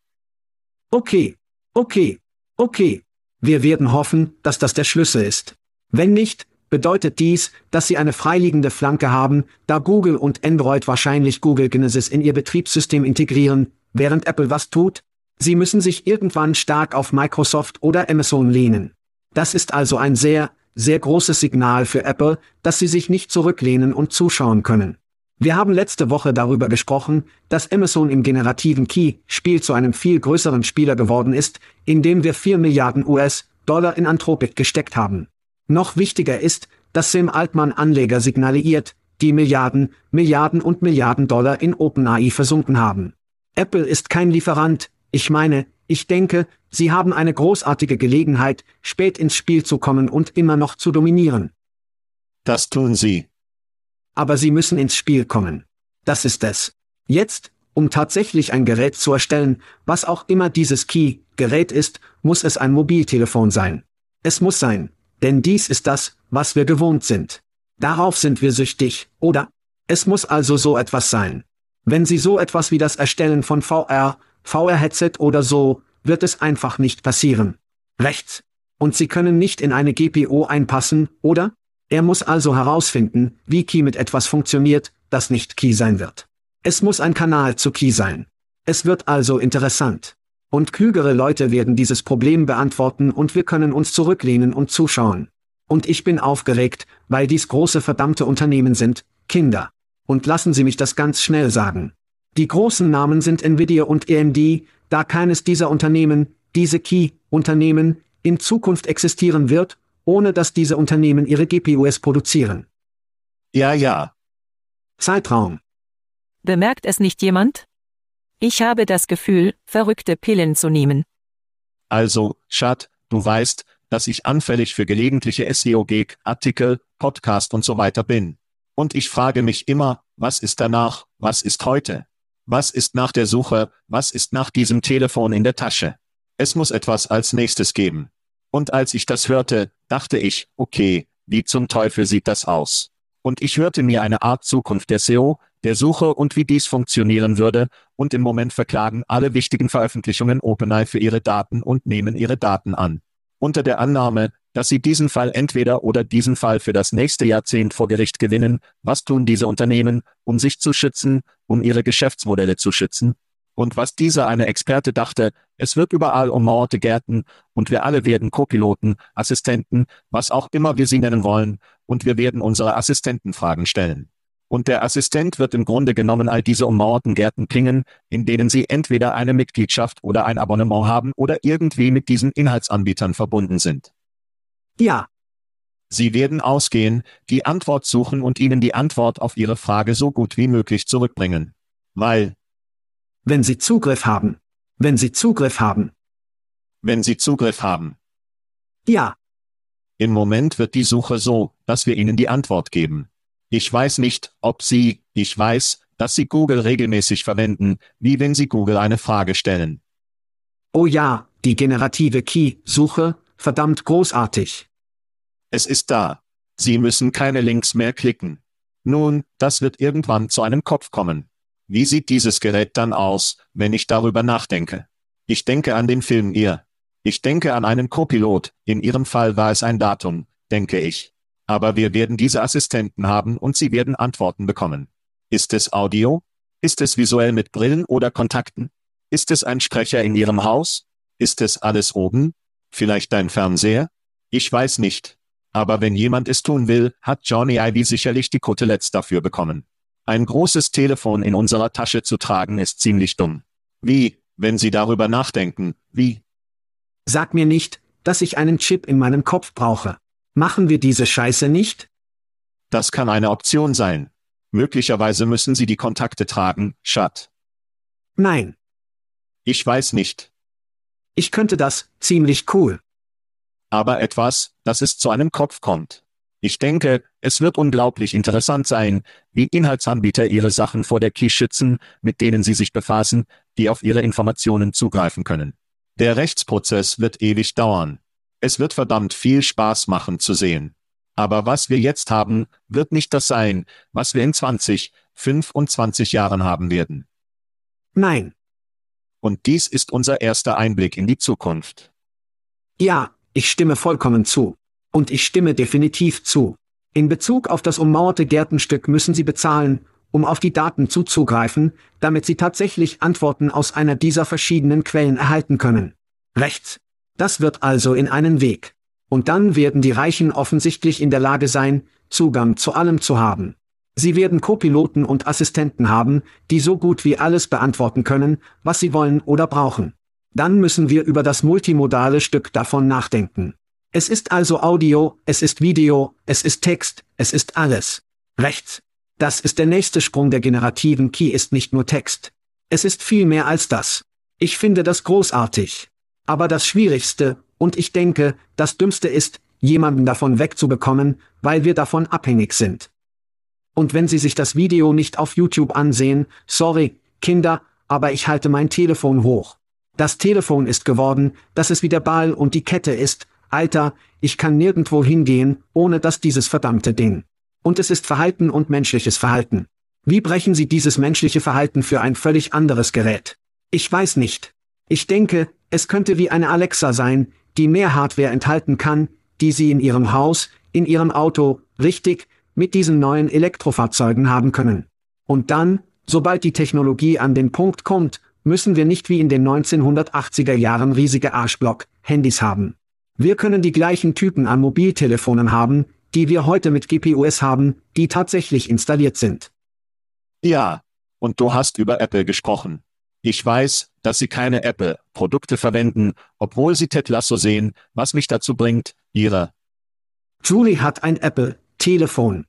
Okay, okay, okay. Wir werden hoffen, dass das der Schlüssel ist. Wenn nicht, bedeutet dies, dass Sie eine freiliegende Flanke haben, da Google und Android wahrscheinlich Google Genesis in ihr Betriebssystem integrieren, während Apple was tut? Sie müssen sich irgendwann stark auf Microsoft oder Amazon lehnen. Das ist also ein sehr, sehr großes Signal für Apple, dass sie sich nicht zurücklehnen und zuschauen können. Wir haben letzte Woche darüber gesprochen, dass Amazon im generativen Key-Spiel zu einem viel größeren Spieler geworden ist, indem wir 4 Milliarden US-Dollar in Anthropic gesteckt haben. Noch wichtiger ist, dass Sim Altman Anleger signalisiert, die Milliarden, Milliarden und Milliarden Dollar in OpenAI versunken haben. Apple ist kein Lieferant, ich meine, ich denke, sie haben eine großartige Gelegenheit, spät ins Spiel zu kommen und immer noch zu dominieren. Das tun sie. Aber sie müssen ins Spiel kommen. Das ist es. Jetzt, um tatsächlich ein Gerät zu erstellen, was auch immer dieses Key-Gerät ist, muss es ein Mobiltelefon sein. Es muss sein, denn dies ist das, was wir gewohnt sind. Darauf sind wir süchtig, oder? Es muss also so etwas sein. Wenn Sie so etwas wie das Erstellen von VR, VR-Headset oder so, wird es einfach nicht passieren. Rechts. Und Sie können nicht in eine GPO einpassen, oder? Er muss also herausfinden, wie Key mit etwas funktioniert, das nicht Key sein wird. Es muss ein Kanal zu Key sein. Es wird also interessant. Und klügere Leute werden dieses Problem beantworten und wir können uns zurücklehnen und zuschauen. Und ich bin aufgeregt, weil dies große verdammte Unternehmen sind, Kinder. Und lassen Sie mich das ganz schnell sagen. Die großen Namen sind Nvidia und AMD, da keines dieser Unternehmen, diese Key-Unternehmen, in Zukunft existieren wird, ohne dass diese Unternehmen ihre GPUs produzieren. Ja, ja. Zeitraum. Bemerkt es nicht jemand? Ich habe das Gefühl, verrückte Pillen zu nehmen. Also, Schat, du weißt, dass ich anfällig für gelegentliche SEO-Gig, Artikel, Podcast und so weiter bin. Und ich frage mich immer, was ist danach, was ist heute? Was ist nach der Suche, was ist nach diesem Telefon in der Tasche? Es muss etwas als nächstes geben. Und als ich das hörte, dachte ich, okay, wie zum Teufel sieht das aus? Und ich hörte mir eine Art Zukunft der SEO, der Suche und wie dies funktionieren würde, und im Moment verklagen alle wichtigen Veröffentlichungen OpenAI für ihre Daten und nehmen ihre Daten an. Unter der Annahme, dass sie diesen Fall entweder oder diesen Fall für das nächste Jahrzehnt vor Gericht gewinnen, was tun diese Unternehmen, um sich zu schützen, um ihre Geschäftsmodelle zu schützen? Und was dieser eine Experte dachte, es wird überall ummauerte Gärten, und wir alle werden Co-Piloten, Assistenten, was auch immer wir sie nennen wollen, und wir werden unsere Assistenten Fragen stellen. Und der Assistent wird im Grunde genommen all diese ummauerten Gärten pingen, in denen Sie entweder eine Mitgliedschaft oder ein Abonnement haben oder irgendwie mit diesen Inhaltsanbietern verbunden sind. Ja. Sie werden ausgehen, die Antwort suchen und Ihnen die Antwort auf Ihre Frage so gut wie möglich zurückbringen. Weil. Wenn Sie Zugriff haben. Wenn Sie Zugriff haben. Wenn Sie Zugriff haben. Ja. Im Moment wird die Suche so, dass wir Ihnen die Antwort geben. Ich weiß nicht, ob Sie, ich weiß, dass Sie Google regelmäßig verwenden, wie wenn Sie Google eine Frage stellen. Oh ja, die generative Key-Suche, verdammt großartig. Es ist da. Sie müssen keine Links mehr klicken. Nun, das wird irgendwann zu einem Kopf kommen. Wie sieht dieses Gerät dann aus, wenn ich darüber nachdenke? Ich denke an den Film Ihr. Ich denke an einen Copilot, in Ihrem Fall war es ein Datum, denke ich. Aber wir werden diese Assistenten haben und sie werden Antworten bekommen. Ist es Audio? Ist es visuell mit Brillen oder Kontakten? Ist es ein Sprecher in Ihrem Haus? Ist es alles oben? Vielleicht dein Fernseher? Ich weiß nicht. Aber wenn jemand es tun will, hat Johnny Ivy sicherlich die Koteletts dafür bekommen. Ein großes Telefon in unserer Tasche zu tragen ist ziemlich dumm. Wie, wenn Sie darüber nachdenken, wie? Sag mir nicht, dass ich einen Chip in meinem Kopf brauche. Machen wir diese Scheiße nicht? Das kann eine Option sein. Möglicherweise müssen Sie die Kontakte tragen, Schat. Nein. Ich weiß nicht. Ich könnte das, ziemlich cool. Aber etwas, das es zu einem Kopf kommt. Ich denke, es wird unglaublich interessant sein, wie Inhaltsanbieter ihre Sachen vor der Key schützen, mit denen sie sich befassen, die auf ihre Informationen zugreifen können. Der Rechtsprozess wird ewig dauern. Es wird verdammt viel Spaß machen zu sehen. Aber was wir jetzt haben, wird nicht das sein, was wir in 20, 25 Jahren haben werden. Nein. Und dies ist unser erster Einblick in die Zukunft. Ja, ich stimme vollkommen zu. Und ich stimme definitiv zu. In Bezug auf das ummauerte Gärtenstück müssen Sie bezahlen, um auf die Daten zuzugreifen, damit Sie tatsächlich Antworten aus einer dieser verschiedenen Quellen erhalten können. Rechts. Das wird also in einen Weg. Und dann werden die Reichen offensichtlich in der Lage sein, Zugang zu allem zu haben. Sie werden Co-Piloten und Assistenten haben, die so gut wie alles beantworten können, was sie wollen oder brauchen. Dann müssen wir über das multimodale Stück davon nachdenken. Es ist also Audio, es ist Video, es ist Text, es ist alles. Rechts. Das ist der nächste Sprung der generativen Key ist nicht nur Text. Es ist viel mehr als das. Ich finde das großartig. Aber das Schwierigste, und ich denke, das Dümmste ist, jemanden davon wegzubekommen, weil wir davon abhängig sind. Und wenn Sie sich das Video nicht auf YouTube ansehen, sorry, Kinder, aber ich halte mein Telefon hoch. Das Telefon ist geworden, dass es wie der Ball und die Kette ist, Alter, ich kann nirgendwo hingehen, ohne dass dieses verdammte Ding. Und es ist Verhalten und menschliches Verhalten. Wie brechen Sie dieses menschliche Verhalten für ein völlig anderes Gerät? Ich weiß nicht. Ich denke, es könnte wie eine Alexa sein, die mehr Hardware enthalten kann, die Sie in Ihrem Haus, in Ihrem Auto, richtig, mit diesen neuen Elektrofahrzeugen haben können. Und dann, sobald die Technologie an den Punkt kommt, müssen wir nicht wie in den 1980er Jahren riesige Arschblock-Handys haben. Wir können die gleichen Typen an Mobiltelefonen haben, die wir heute mit GPUs haben, die tatsächlich installiert sind. Ja, und du hast über Apple gesprochen. Ich weiß, dass sie keine Apple-Produkte verwenden, obwohl sie Ted Lasso sehen, was mich dazu bringt, ihre. Julie hat ein Apple-Telefon.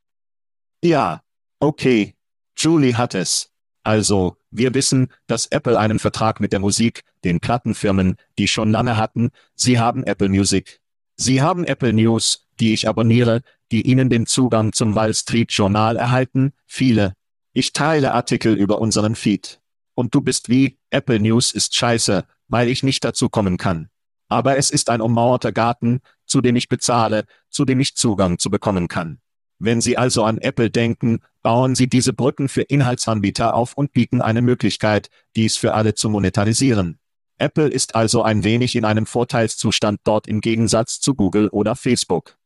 Ja, okay. Julie hat es. Also, wir wissen, dass Apple einen Vertrag mit der Musik, den Plattenfirmen, die schon lange hatten, sie haben Apple Music. Sie haben Apple News, die ich abonniere, die Ihnen den Zugang zum Wall Street Journal erhalten, viele. Ich teile Artikel über unseren Feed. Und du bist wie, Apple News ist scheiße, weil ich nicht dazu kommen kann. Aber es ist ein ummauerter Garten, zu dem ich bezahle, zu dem ich Zugang zu bekommen kann. Wenn Sie also an Apple denken, bauen Sie diese Brücken für Inhaltsanbieter auf und bieten eine Möglichkeit, dies für alle zu monetarisieren. Apple ist also ein wenig in einem Vorteilszustand dort im Gegensatz zu Google oder Facebook.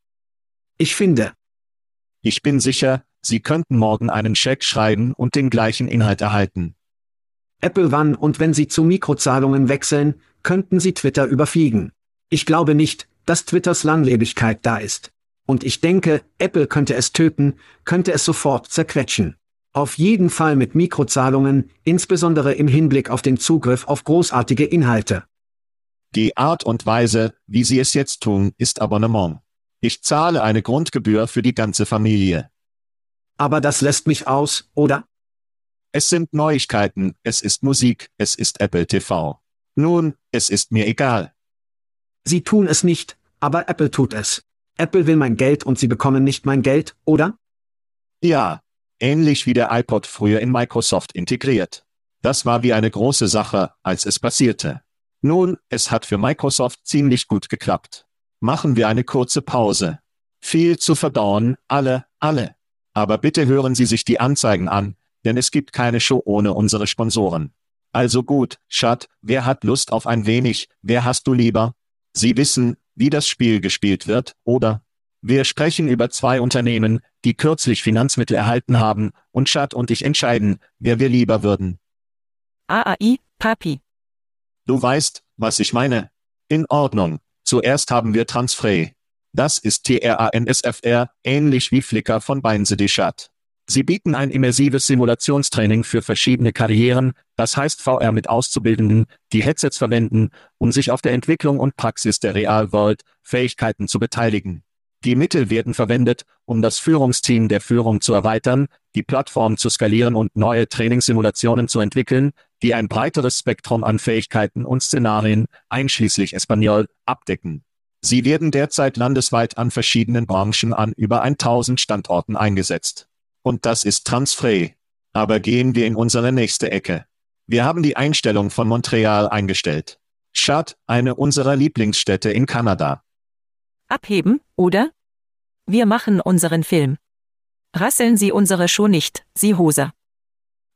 Ich finde. Ich bin sicher, Sie könnten morgen einen Scheck schreiben und den gleichen Inhalt erhalten. Apple wann und wenn Sie zu Mikrozahlungen wechseln, könnten Sie Twitter überfliegen. Ich glaube nicht, dass Twitters Langlebigkeit da ist. Und ich denke, Apple könnte es töten, könnte es sofort zerquetschen. Auf jeden Fall mit Mikrozahlungen, insbesondere im Hinblick auf den Zugriff auf großartige Inhalte. Die Art und Weise, wie sie es jetzt tun, ist Abonnement. Ich zahle eine Grundgebühr für die ganze Familie. Aber das lässt mich aus, oder? Es sind Neuigkeiten, es ist Musik, es ist Apple TV. Nun, es ist mir egal. Sie tun es nicht, aber Apple tut es. Apple will mein Geld und sie bekommen nicht mein Geld, oder? Ja, ähnlich wie der iPod früher in Microsoft integriert. Das war wie eine große Sache, als es passierte. Nun, es hat für Microsoft ziemlich gut geklappt. Machen wir eine kurze Pause. Viel zu verdauen, alle, alle. Aber bitte hören Sie sich die Anzeigen an, denn es gibt keine Show ohne unsere Sponsoren. Also gut, Schat, wer hat Lust auf ein wenig, wer hast du lieber? Sie wissen, wie das Spiel gespielt wird, oder? Wir sprechen über zwei Unternehmen, die kürzlich Finanzmittel erhalten haben, und Chad und ich entscheiden, wer wir lieber würden. AAI, Papi. Du weißt, was ich meine. In Ordnung. Zuerst haben wir Transfrey. Das ist TRANSFR, ähnlich wie Flickr von Beinse de Chat. Sie bieten ein immersives Simulationstraining für verschiedene Karrieren, das heißt VR mit Auszubildenden, die Headsets verwenden, um sich auf der Entwicklung und Praxis der Real-World-Fähigkeiten zu beteiligen. Die Mittel werden verwendet, um das Führungsteam der Führung zu erweitern, die Plattform zu skalieren und neue Trainingssimulationen zu entwickeln, die ein breiteres Spektrum an Fähigkeiten und Szenarien, einschließlich Espanol, abdecken. Sie werden derzeit landesweit an verschiedenen Branchen an über 1000 Standorten eingesetzt. Und das ist transfrei. Aber gehen wir in unsere nächste Ecke. Wir haben die Einstellung von Montreal eingestellt. Schad, eine unserer Lieblingsstädte in Kanada. Abheben, oder? Wir machen unseren Film. Rasseln Sie unsere Show nicht, Sie Hoser.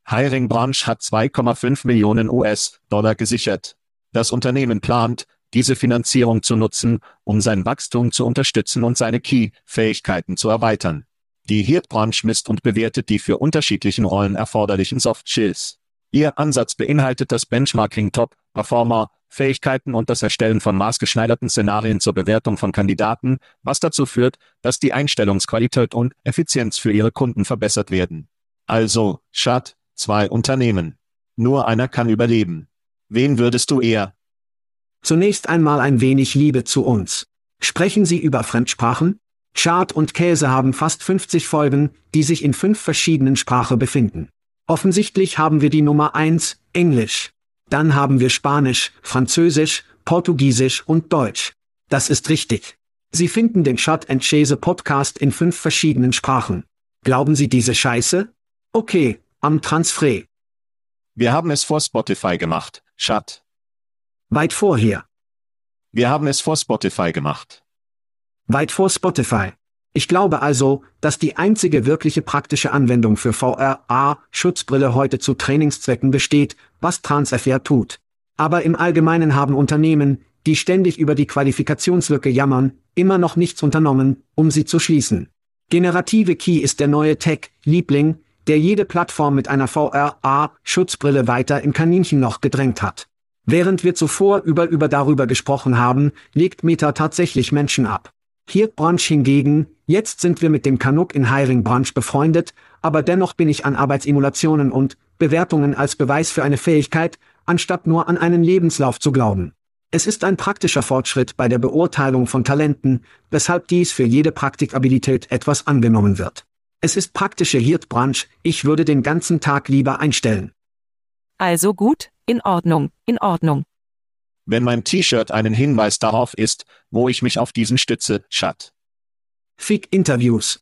Hiring Branch hat 2,5 Millionen US-Dollar gesichert. Das Unternehmen plant, diese Finanzierung zu nutzen, um sein Wachstum zu unterstützen und seine Key-Fähigkeiten zu erweitern. Die Hirt-Branch misst und bewertet die für unterschiedlichen Rollen erforderlichen Soft Skills. Ihr Ansatz beinhaltet das Benchmarking Top Performer Fähigkeiten und das Erstellen von maßgeschneiderten Szenarien zur Bewertung von Kandidaten, was dazu führt, dass die Einstellungsqualität und Effizienz für ihre Kunden verbessert werden. Also, Schad, zwei Unternehmen. Nur einer kann überleben. Wen würdest du eher? Zunächst einmal ein wenig Liebe zu uns. Sprechen Sie über Fremdsprachen? Chart und Käse haben fast 50 Folgen, die sich in fünf verschiedenen Sprachen befinden. Offensichtlich haben wir die Nummer 1, Englisch. Dann haben wir Spanisch, Französisch, Portugiesisch und Deutsch. Das ist richtig. Sie finden den Shot and Chase Podcast in fünf verschiedenen Sprachen. Glauben Sie diese Scheiße? Okay, am Transfer. Wir haben es vor Spotify gemacht, Schat. Weit vorher. Wir haben es vor Spotify gemacht. Weit vor Spotify. Ich glaube also, dass die einzige wirkliche praktische Anwendung für VRA-Schutzbrille heute zu Trainingszwecken besteht, was Transfer tut. Aber im Allgemeinen haben Unternehmen, die ständig über die Qualifikationslücke jammern, immer noch nichts unternommen, um sie zu schließen. Generative Key ist der neue Tech-Liebling, der jede Plattform mit einer VRA-Schutzbrille weiter im Kaninchenloch gedrängt hat. Während wir zuvor über über darüber gesprochen haben, legt Meta tatsächlich Menschen ab. Hier Branch hingegen, jetzt sind wir mit dem Canuck in Hiring Branch befreundet, aber dennoch bin ich an Arbeitsimulationen und Bewertungen als Beweis für eine Fähigkeit, anstatt nur an einen Lebenslauf zu glauben. Es ist ein praktischer Fortschritt bei der Beurteilung von Talenten, weshalb dies für jede Praktikabilität etwas angenommen wird. Es ist praktische Hirtbranch, ich würde den ganzen Tag lieber einstellen. Also gut, in Ordnung, in Ordnung wenn mein T-Shirt einen Hinweis darauf ist, wo ich mich auf diesen stütze, Chat. Fick Interviews.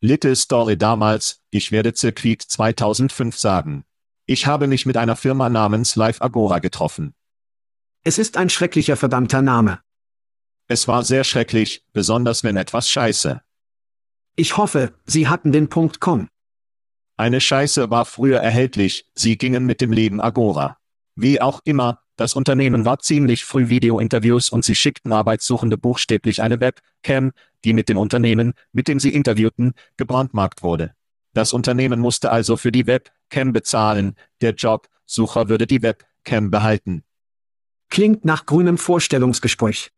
Little Story damals, ich werde Circuit 2005 sagen. Ich habe mich mit einer Firma namens Live Agora getroffen. Es ist ein schrecklicher verdammter Name. Es war sehr schrecklich, besonders wenn etwas scheiße. Ich hoffe, Sie hatten den Punkt .com. Eine Scheiße war früher erhältlich, Sie gingen mit dem Leben Agora. Wie auch immer, das Unternehmen war ziemlich früh Video-Interviews und sie schickten Arbeitssuchende buchstäblich eine Webcam, die mit dem Unternehmen, mit dem sie interviewten, gebrandmarkt wurde. Das Unternehmen musste also für die Webcam bezahlen, der Jobsucher würde die Webcam behalten. Klingt nach grünem Vorstellungsgespräch.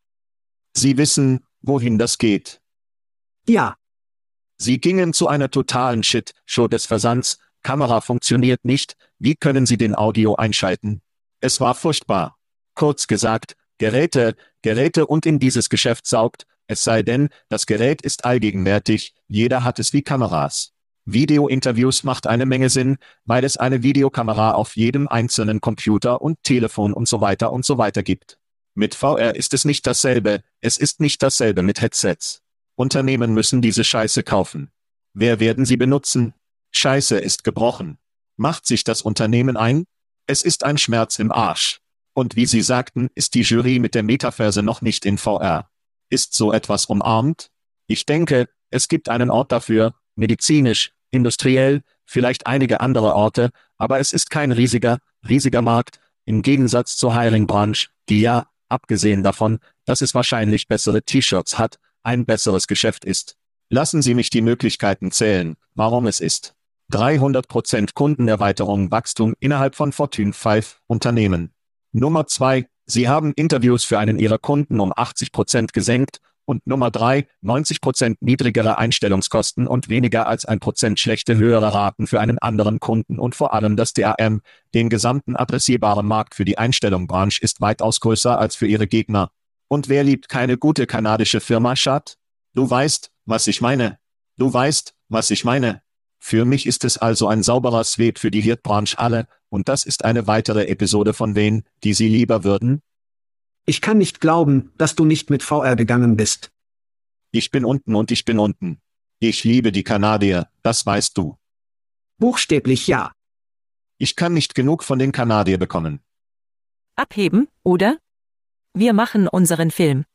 Sie wissen, wohin das geht. Ja. Sie gingen zu einer totalen Shit-Show des Versands, Kamera funktioniert nicht, wie können Sie den Audio einschalten? Es war furchtbar. Kurz gesagt, Geräte, Geräte und in dieses Geschäft saugt, es sei denn, das Gerät ist allgegenwärtig, jeder hat es wie Kameras. Video-Interviews macht eine Menge Sinn, weil es eine Videokamera auf jedem einzelnen Computer und Telefon und so weiter und so weiter gibt. Mit VR ist es nicht dasselbe, es ist nicht dasselbe mit Headsets. Unternehmen müssen diese Scheiße kaufen. Wer werden sie benutzen? Scheiße ist gebrochen. Macht sich das Unternehmen ein? Es ist ein Schmerz im Arsch. Und wie Sie sagten, ist die Jury mit der Metaverse noch nicht in VR. Ist so etwas umarmt? Ich denke, es gibt einen Ort dafür, medizinisch, industriell, vielleicht einige andere Orte, aber es ist kein riesiger, riesiger Markt, im Gegensatz zur Hiring Branch, die ja, abgesehen davon, dass es wahrscheinlich bessere T-Shirts hat, ein besseres Geschäft ist. Lassen Sie mich die Möglichkeiten zählen, warum es ist. 300% Kundenerweiterung Wachstum innerhalb von Fortune 5 Unternehmen. Nummer 2. Sie haben Interviews für einen Ihrer Kunden um 80% gesenkt, Und Nummer drei, 90% niedrigere Einstellungskosten und weniger als ein Prozent schlechte höhere Raten für einen anderen Kunden und vor allem das DRM, den gesamten adressierbaren Markt für die Einstellungbranche ist weitaus größer als für ihre Gegner. Und wer liebt keine gute kanadische Firma, Schat? Du weißt, was ich meine. Du weißt, was ich meine. Für mich ist es also ein sauberer Sweep für die Hirtbranche alle, und das ist eine weitere Episode von wen, die Sie lieber würden, ich kann nicht glauben, dass du nicht mit VR gegangen bist. Ich bin unten und ich bin unten. Ich liebe die Kanadier, das weißt du. Buchstäblich ja. Ich kann nicht genug von den Kanadier bekommen. Abheben, oder? Wir machen unseren Film.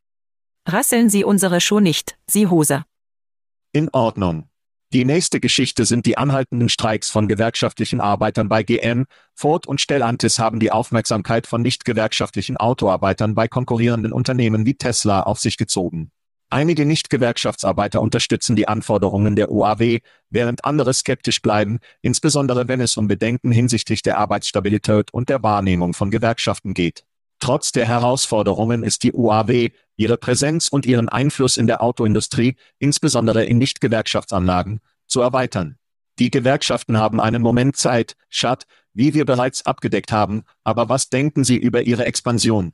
Rasseln Sie unsere Show nicht, Sie Hoser. In Ordnung. Die nächste Geschichte sind die anhaltenden Streiks von gewerkschaftlichen Arbeitern bei GM, Ford und Stellantis haben die Aufmerksamkeit von nicht gewerkschaftlichen Autoarbeitern bei konkurrierenden Unternehmen wie Tesla auf sich gezogen. Einige Nicht-Gewerkschaftsarbeiter unterstützen die Anforderungen der UAW, während andere skeptisch bleiben, insbesondere wenn es um Bedenken hinsichtlich der Arbeitsstabilität und der Wahrnehmung von Gewerkschaften geht. Trotz der Herausforderungen ist die UAW, ihre Präsenz und ihren Einfluss in der Autoindustrie, insbesondere in Nicht-Gewerkschaftsanlagen, zu erweitern. Die Gewerkschaften haben einen Moment Zeit, Schad, wie wir bereits abgedeckt haben, aber was denken Sie über Ihre Expansion?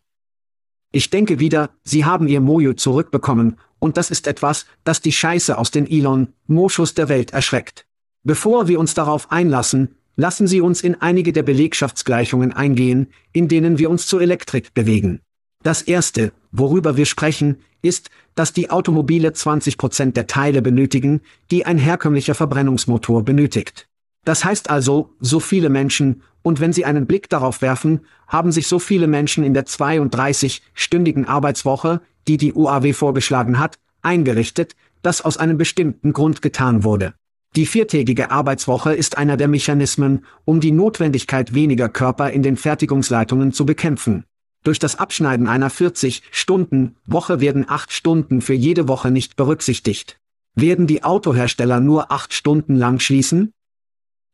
Ich denke wieder, Sie haben Ihr Mojo zurückbekommen, und das ist etwas, das die Scheiße aus den Elon, Moschus der Welt erschreckt. Bevor wir uns darauf einlassen, Lassen Sie uns in einige der Belegschaftsgleichungen eingehen, in denen wir uns zur Elektrik bewegen. Das erste, worüber wir sprechen, ist, dass die Automobile 20 Prozent der Teile benötigen, die ein herkömmlicher Verbrennungsmotor benötigt. Das heißt also, so viele Menschen, und wenn Sie einen Blick darauf werfen, haben sich so viele Menschen in der 32-stündigen Arbeitswoche, die die UAW vorgeschlagen hat, eingerichtet, dass aus einem bestimmten Grund getan wurde. Die viertägige Arbeitswoche ist einer der Mechanismen, um die Notwendigkeit weniger Körper in den Fertigungsleitungen zu bekämpfen. Durch das Abschneiden einer 40-Stunden-Woche werden acht Stunden für jede Woche nicht berücksichtigt. Werden die Autohersteller nur acht Stunden lang schließen?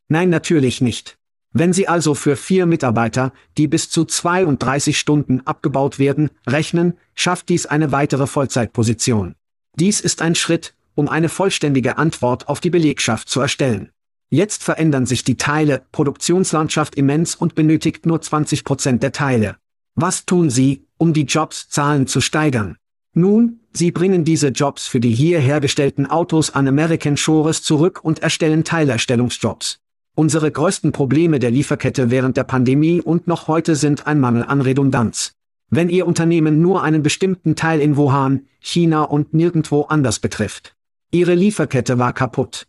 Nein, natürlich nicht. Wenn Sie also für vier Mitarbeiter, die bis zu 32 Stunden abgebaut werden, rechnen, schafft dies eine weitere Vollzeitposition. Dies ist ein Schritt, um eine vollständige Antwort auf die Belegschaft zu erstellen. Jetzt verändern sich die Teile, Produktionslandschaft immens und benötigt nur 20 Prozent der Teile. Was tun Sie, um die Jobszahlen zu steigern? Nun, Sie bringen diese Jobs für die hier hergestellten Autos an American Shores zurück und erstellen Teilerstellungsjobs. Unsere größten Probleme der Lieferkette während der Pandemie und noch heute sind ein Mangel an Redundanz. Wenn Ihr Unternehmen nur einen bestimmten Teil in Wuhan, China und nirgendwo anders betrifft. Ihre Lieferkette war kaputt.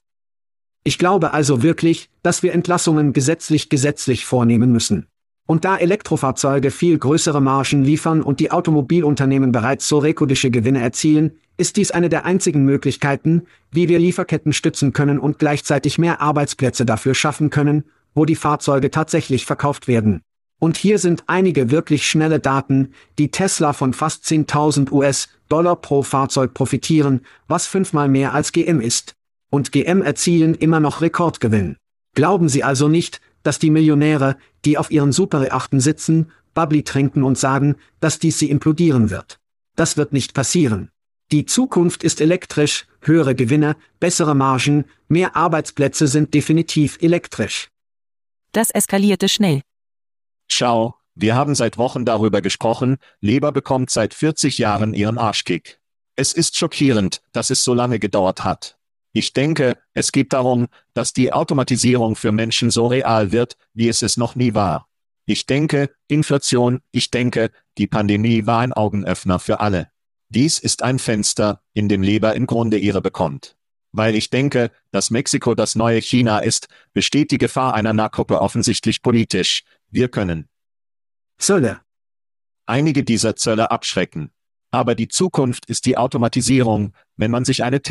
Ich glaube also wirklich, dass wir Entlassungen gesetzlich gesetzlich vornehmen müssen. Und da Elektrofahrzeuge viel größere Margen liefern und die Automobilunternehmen bereits so rekordische Gewinne erzielen, ist dies eine der einzigen Möglichkeiten, wie wir Lieferketten stützen können und gleichzeitig mehr Arbeitsplätze dafür schaffen können, wo die Fahrzeuge tatsächlich verkauft werden. Und hier sind einige wirklich schnelle Daten, die Tesla von fast 10.000 US-Dollar pro Fahrzeug profitieren, was fünfmal mehr als GM ist. Und GM erzielen immer noch Rekordgewinn. Glauben Sie also nicht, dass die Millionäre, die auf ihren Superreachten sitzen, Bubbly trinken und sagen, dass dies sie implodieren wird. Das wird nicht passieren. Die Zukunft ist elektrisch, höhere Gewinne, bessere Margen, mehr Arbeitsplätze sind definitiv elektrisch. Das eskalierte schnell. Schau, wir haben seit Wochen darüber gesprochen, Leber bekommt seit 40 Jahren ihren Arschkick. Es ist schockierend, dass es so lange gedauert hat. Ich denke, es geht darum, dass die Automatisierung für Menschen so real wird, wie es es noch nie war. Ich denke, Inflation, ich denke, die Pandemie war ein Augenöffner für alle. Dies ist ein Fenster, in dem Leber im Grunde ihre bekommt. Weil ich denke, dass Mexiko das neue China ist, besteht die Gefahr einer Nahgruppe offensichtlich politisch, wir können Zölle. Einige dieser Zölle abschrecken. Aber die Zukunft ist die Automatisierung. Wenn man sich eine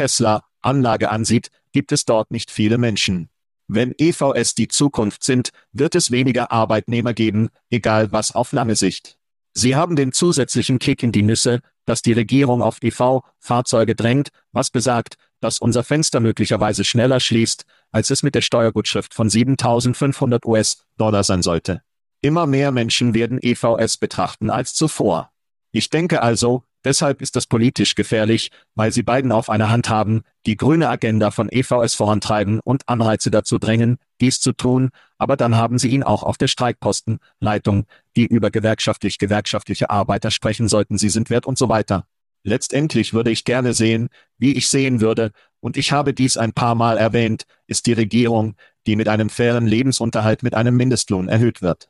Tesla-Anlage ansieht, gibt es dort nicht viele Menschen. Wenn EVS die Zukunft sind, wird es weniger Arbeitnehmer geben, egal was auf lange Sicht. Sie haben den zusätzlichen Kick in die Nüsse, dass die Regierung auf EV-Fahrzeuge drängt, was besagt, dass unser Fenster möglicherweise schneller schließt, als es mit der Steuergutschrift von 7500 US-Dollar sein sollte. Immer mehr Menschen werden EVS betrachten als zuvor. Ich denke also, Deshalb ist das politisch gefährlich, weil sie beiden auf einer Hand haben, die grüne Agenda von EVS vorantreiben und Anreize dazu drängen, dies zu tun, aber dann haben sie ihn auch auf der Streikposten, Leitung, die über gewerkschaftlich-gewerkschaftliche Arbeiter sprechen sollten, sie sind wert und so weiter. Letztendlich würde ich gerne sehen, wie ich sehen würde, und ich habe dies ein paar Mal erwähnt, ist die Regierung, die mit einem fairen Lebensunterhalt mit einem Mindestlohn erhöht wird.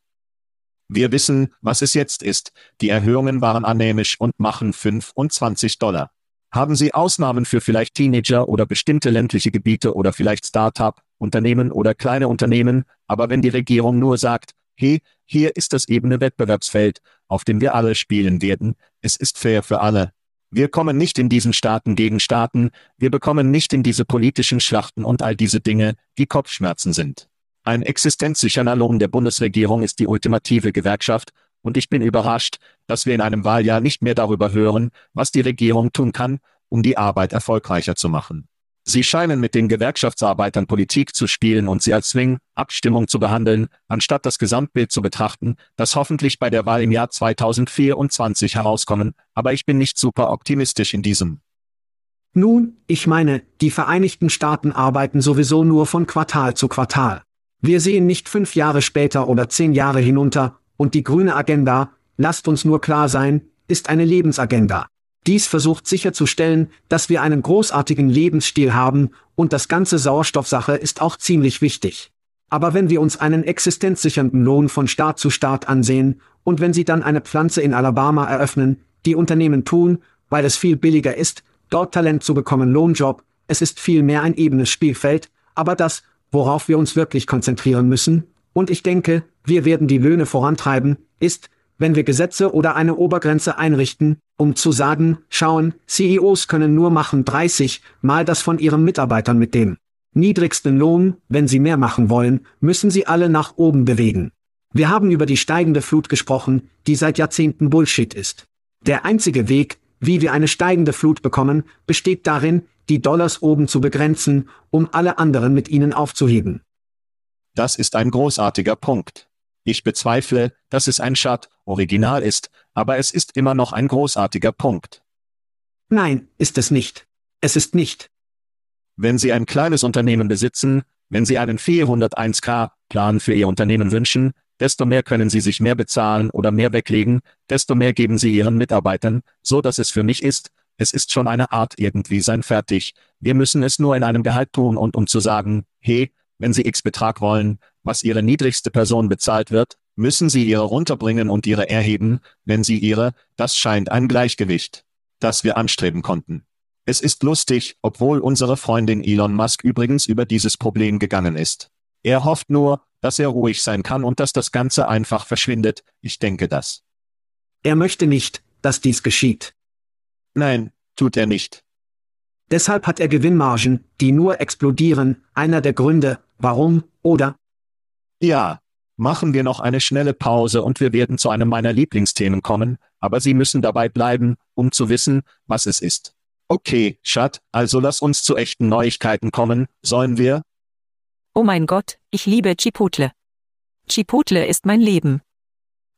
Wir wissen, was es jetzt ist. Die Erhöhungen waren anämisch und machen 25 Dollar. Haben Sie Ausnahmen für vielleicht Teenager oder bestimmte ländliche Gebiete oder vielleicht Start-up, Unternehmen oder kleine Unternehmen, aber wenn die Regierung nur sagt, hey, hier ist das ebene Wettbewerbsfeld, auf dem wir alle spielen werden, es ist fair für alle. Wir kommen nicht in diesen Staaten gegen Staaten, wir bekommen nicht in diese politischen Schlachten und all diese Dinge, die Kopfschmerzen sind. Ein existenzsichernder Lohn der Bundesregierung ist die ultimative Gewerkschaft, und ich bin überrascht, dass wir in einem Wahljahr nicht mehr darüber hören, was die Regierung tun kann, um die Arbeit erfolgreicher zu machen. Sie scheinen mit den Gewerkschaftsarbeitern Politik zu spielen und sie als Swing, Abstimmung zu behandeln, anstatt das Gesamtbild zu betrachten, das hoffentlich bei der Wahl im Jahr 2024 herauskommen, aber ich bin nicht super optimistisch in diesem. Nun, ich meine, die Vereinigten Staaten arbeiten sowieso nur von Quartal zu Quartal. Wir sehen nicht fünf Jahre später oder zehn Jahre hinunter, und die grüne Agenda, lasst uns nur klar sein, ist eine Lebensagenda. Dies versucht sicherzustellen, dass wir einen großartigen Lebensstil haben, und das ganze Sauerstoffsache ist auch ziemlich wichtig. Aber wenn wir uns einen existenzsichernden Lohn von Staat zu Staat ansehen, und wenn Sie dann eine Pflanze in Alabama eröffnen, die Unternehmen tun, weil es viel billiger ist, dort Talent zu bekommen Lohnjob, es ist viel mehr ein ebenes Spielfeld, aber das, worauf wir uns wirklich konzentrieren müssen, und ich denke, wir werden die Löhne vorantreiben, ist, wenn wir Gesetze oder eine Obergrenze einrichten, um zu sagen, schauen, CEOs können nur machen 30 mal das von ihren Mitarbeitern mit dem niedrigsten Lohn, wenn sie mehr machen wollen, müssen sie alle nach oben bewegen. Wir haben über die steigende Flut gesprochen, die seit Jahrzehnten Bullshit ist. Der einzige Weg, wie wir eine steigende Flut bekommen, besteht darin, die Dollars oben zu begrenzen, um alle anderen mit ihnen aufzuheben. Das ist ein großartiger Punkt. Ich bezweifle, dass es ein Schad Original ist, aber es ist immer noch ein großartiger Punkt. Nein, ist es nicht. Es ist nicht. Wenn Sie ein kleines Unternehmen besitzen, wenn Sie einen 401k-Plan für Ihr Unternehmen wünschen, desto mehr können Sie sich mehr bezahlen oder mehr weglegen, desto mehr geben Sie Ihren Mitarbeitern, so dass es für mich ist, es ist schon eine Art irgendwie sein fertig. Wir müssen es nur in einem Gehalt tun und um zu sagen, hey, wenn Sie X Betrag wollen, was Ihre niedrigste Person bezahlt wird, müssen Sie ihre runterbringen und ihre erheben, wenn Sie ihre, das scheint ein Gleichgewicht, das wir anstreben konnten. Es ist lustig, obwohl unsere Freundin Elon Musk übrigens über dieses Problem gegangen ist. Er hofft nur, dass er ruhig sein kann und dass das Ganze einfach verschwindet, ich denke das. Er möchte nicht, dass dies geschieht. Nein, tut er nicht. Deshalb hat er Gewinnmargen, die nur explodieren, einer der Gründe, warum, oder? Ja, machen wir noch eine schnelle Pause und wir werden zu einem meiner Lieblingsthemen kommen, aber Sie müssen dabei bleiben, um zu wissen, was es ist. Okay, Schat, also lass uns zu echten Neuigkeiten kommen, sollen wir? Oh mein Gott, ich liebe Chipotle. Chipotle ist mein Leben.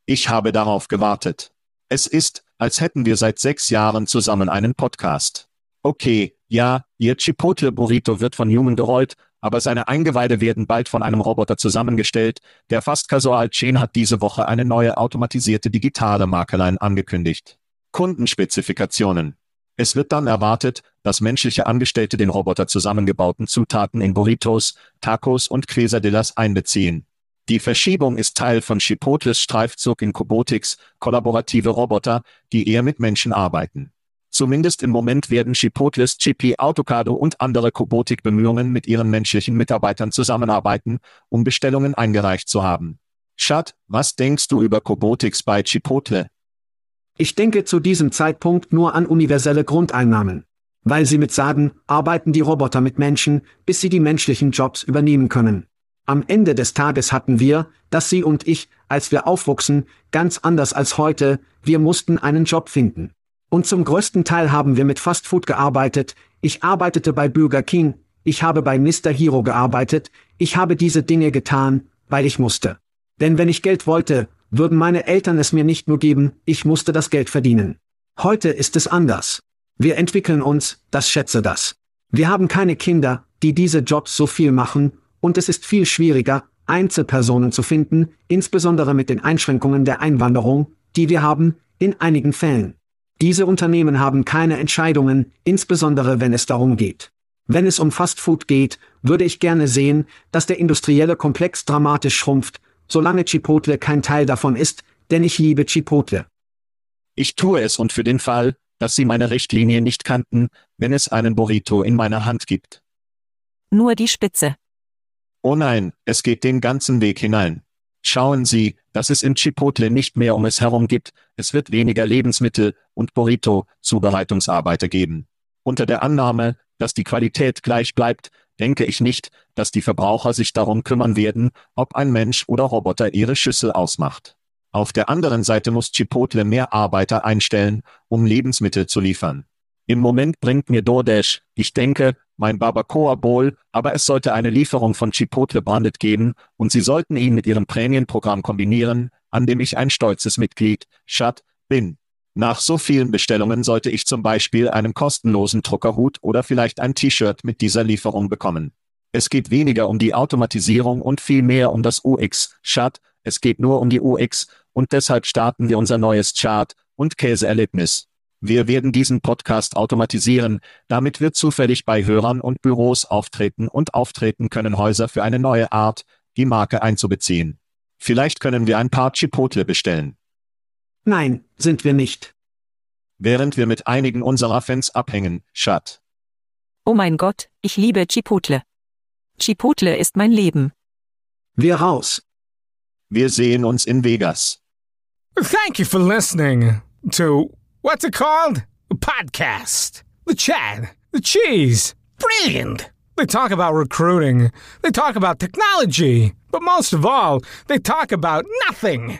Ich habe darauf gewartet. Es ist, als hätten wir seit sechs Jahren zusammen einen Podcast. Okay, ja, Ihr Chipotle Burrito wird von Human gerollt, aber seine Eingeweide werden bald von einem Roboter zusammengestellt. Der Fast Casual Chain hat diese Woche eine neue automatisierte digitale Markerline angekündigt. Kundenspezifikationen. Es wird dann erwartet, dass menschliche Angestellte den Roboter zusammengebauten Zutaten in Burritos, Tacos und Quesadillas einbeziehen. Die Verschiebung ist Teil von Chipotles Streifzug in Kubotics, kollaborative Roboter, die eher mit Menschen arbeiten. Zumindest im Moment werden Chipotles Chippy Autocado und andere Kubotik-Bemühungen mit ihren menschlichen Mitarbeitern zusammenarbeiten, um Bestellungen eingereicht zu haben. Chad, was denkst du über Kubotics bei Chipotle? Ich denke zu diesem Zeitpunkt nur an universelle Grundeinnahmen. Weil sie mit sagen, arbeiten die Roboter mit Menschen, bis sie die menschlichen Jobs übernehmen können. Am Ende des Tages hatten wir, dass Sie und ich, als wir aufwuchsen, ganz anders als heute, wir mussten einen Job finden. Und zum größten Teil haben wir mit Fast Food gearbeitet, ich arbeitete bei Burger King, ich habe bei Mr. Hero gearbeitet, ich habe diese Dinge getan, weil ich musste. Denn wenn ich Geld wollte, würden meine Eltern es mir nicht nur geben, ich musste das Geld verdienen. Heute ist es anders. Wir entwickeln uns, das schätze das. Wir haben keine Kinder, die diese Jobs so viel machen, und es ist viel schwieriger, Einzelpersonen zu finden, insbesondere mit den Einschränkungen der Einwanderung, die wir haben, in einigen Fällen. Diese Unternehmen haben keine Entscheidungen, insbesondere wenn es darum geht. Wenn es um Fast Food geht, würde ich gerne sehen, dass der industrielle Komplex dramatisch schrumpft, solange Chipotle kein Teil davon ist, denn ich liebe Chipotle. Ich tue es und für den Fall, dass Sie meine Richtlinie nicht kannten, wenn es einen Burrito in meiner Hand gibt. Nur die Spitze. Oh nein, es geht den ganzen Weg hinein. Schauen Sie, dass es in Chipotle nicht mehr um es herum gibt, es wird weniger Lebensmittel und Burrito-Zubereitungsarbeiter geben. Unter der Annahme, dass die Qualität gleich bleibt, denke ich nicht, dass die Verbraucher sich darum kümmern werden, ob ein Mensch oder Roboter ihre Schüssel ausmacht. Auf der anderen Seite muss Chipotle mehr Arbeiter einstellen, um Lebensmittel zu liefern. Im Moment bringt mir DoorDash, ich denke, mein Barbacoa Bowl, aber es sollte eine Lieferung von Chipotle Branded geben, und Sie sollten ihn mit Ihrem Prämienprogramm kombinieren, an dem ich ein stolzes Mitglied, Schat, bin. Nach so vielen Bestellungen sollte ich zum Beispiel einen kostenlosen Druckerhut oder vielleicht ein T-Shirt mit dieser Lieferung bekommen. Es geht weniger um die Automatisierung und viel mehr um das UX. Schat, es geht nur um die UX, und deshalb starten wir unser neues Chart und Käseerlebnis. Wir werden diesen Podcast automatisieren, damit wir zufällig bei Hörern und Büros auftreten und auftreten können Häuser für eine neue Art, die Marke einzubeziehen. Vielleicht können wir ein paar Chipotle bestellen. Nein, sind wir nicht. Während wir mit einigen unserer Fans abhängen, Schat. Oh mein Gott, ich liebe Chipotle. Chipotle ist mein Leben. Wir raus. Wir sehen uns in Vegas. Thank you for listening to what's it called? A podcast. The chat. The cheese. Brilliant. They talk about recruiting. They talk about technology. But most of all, they talk about nothing.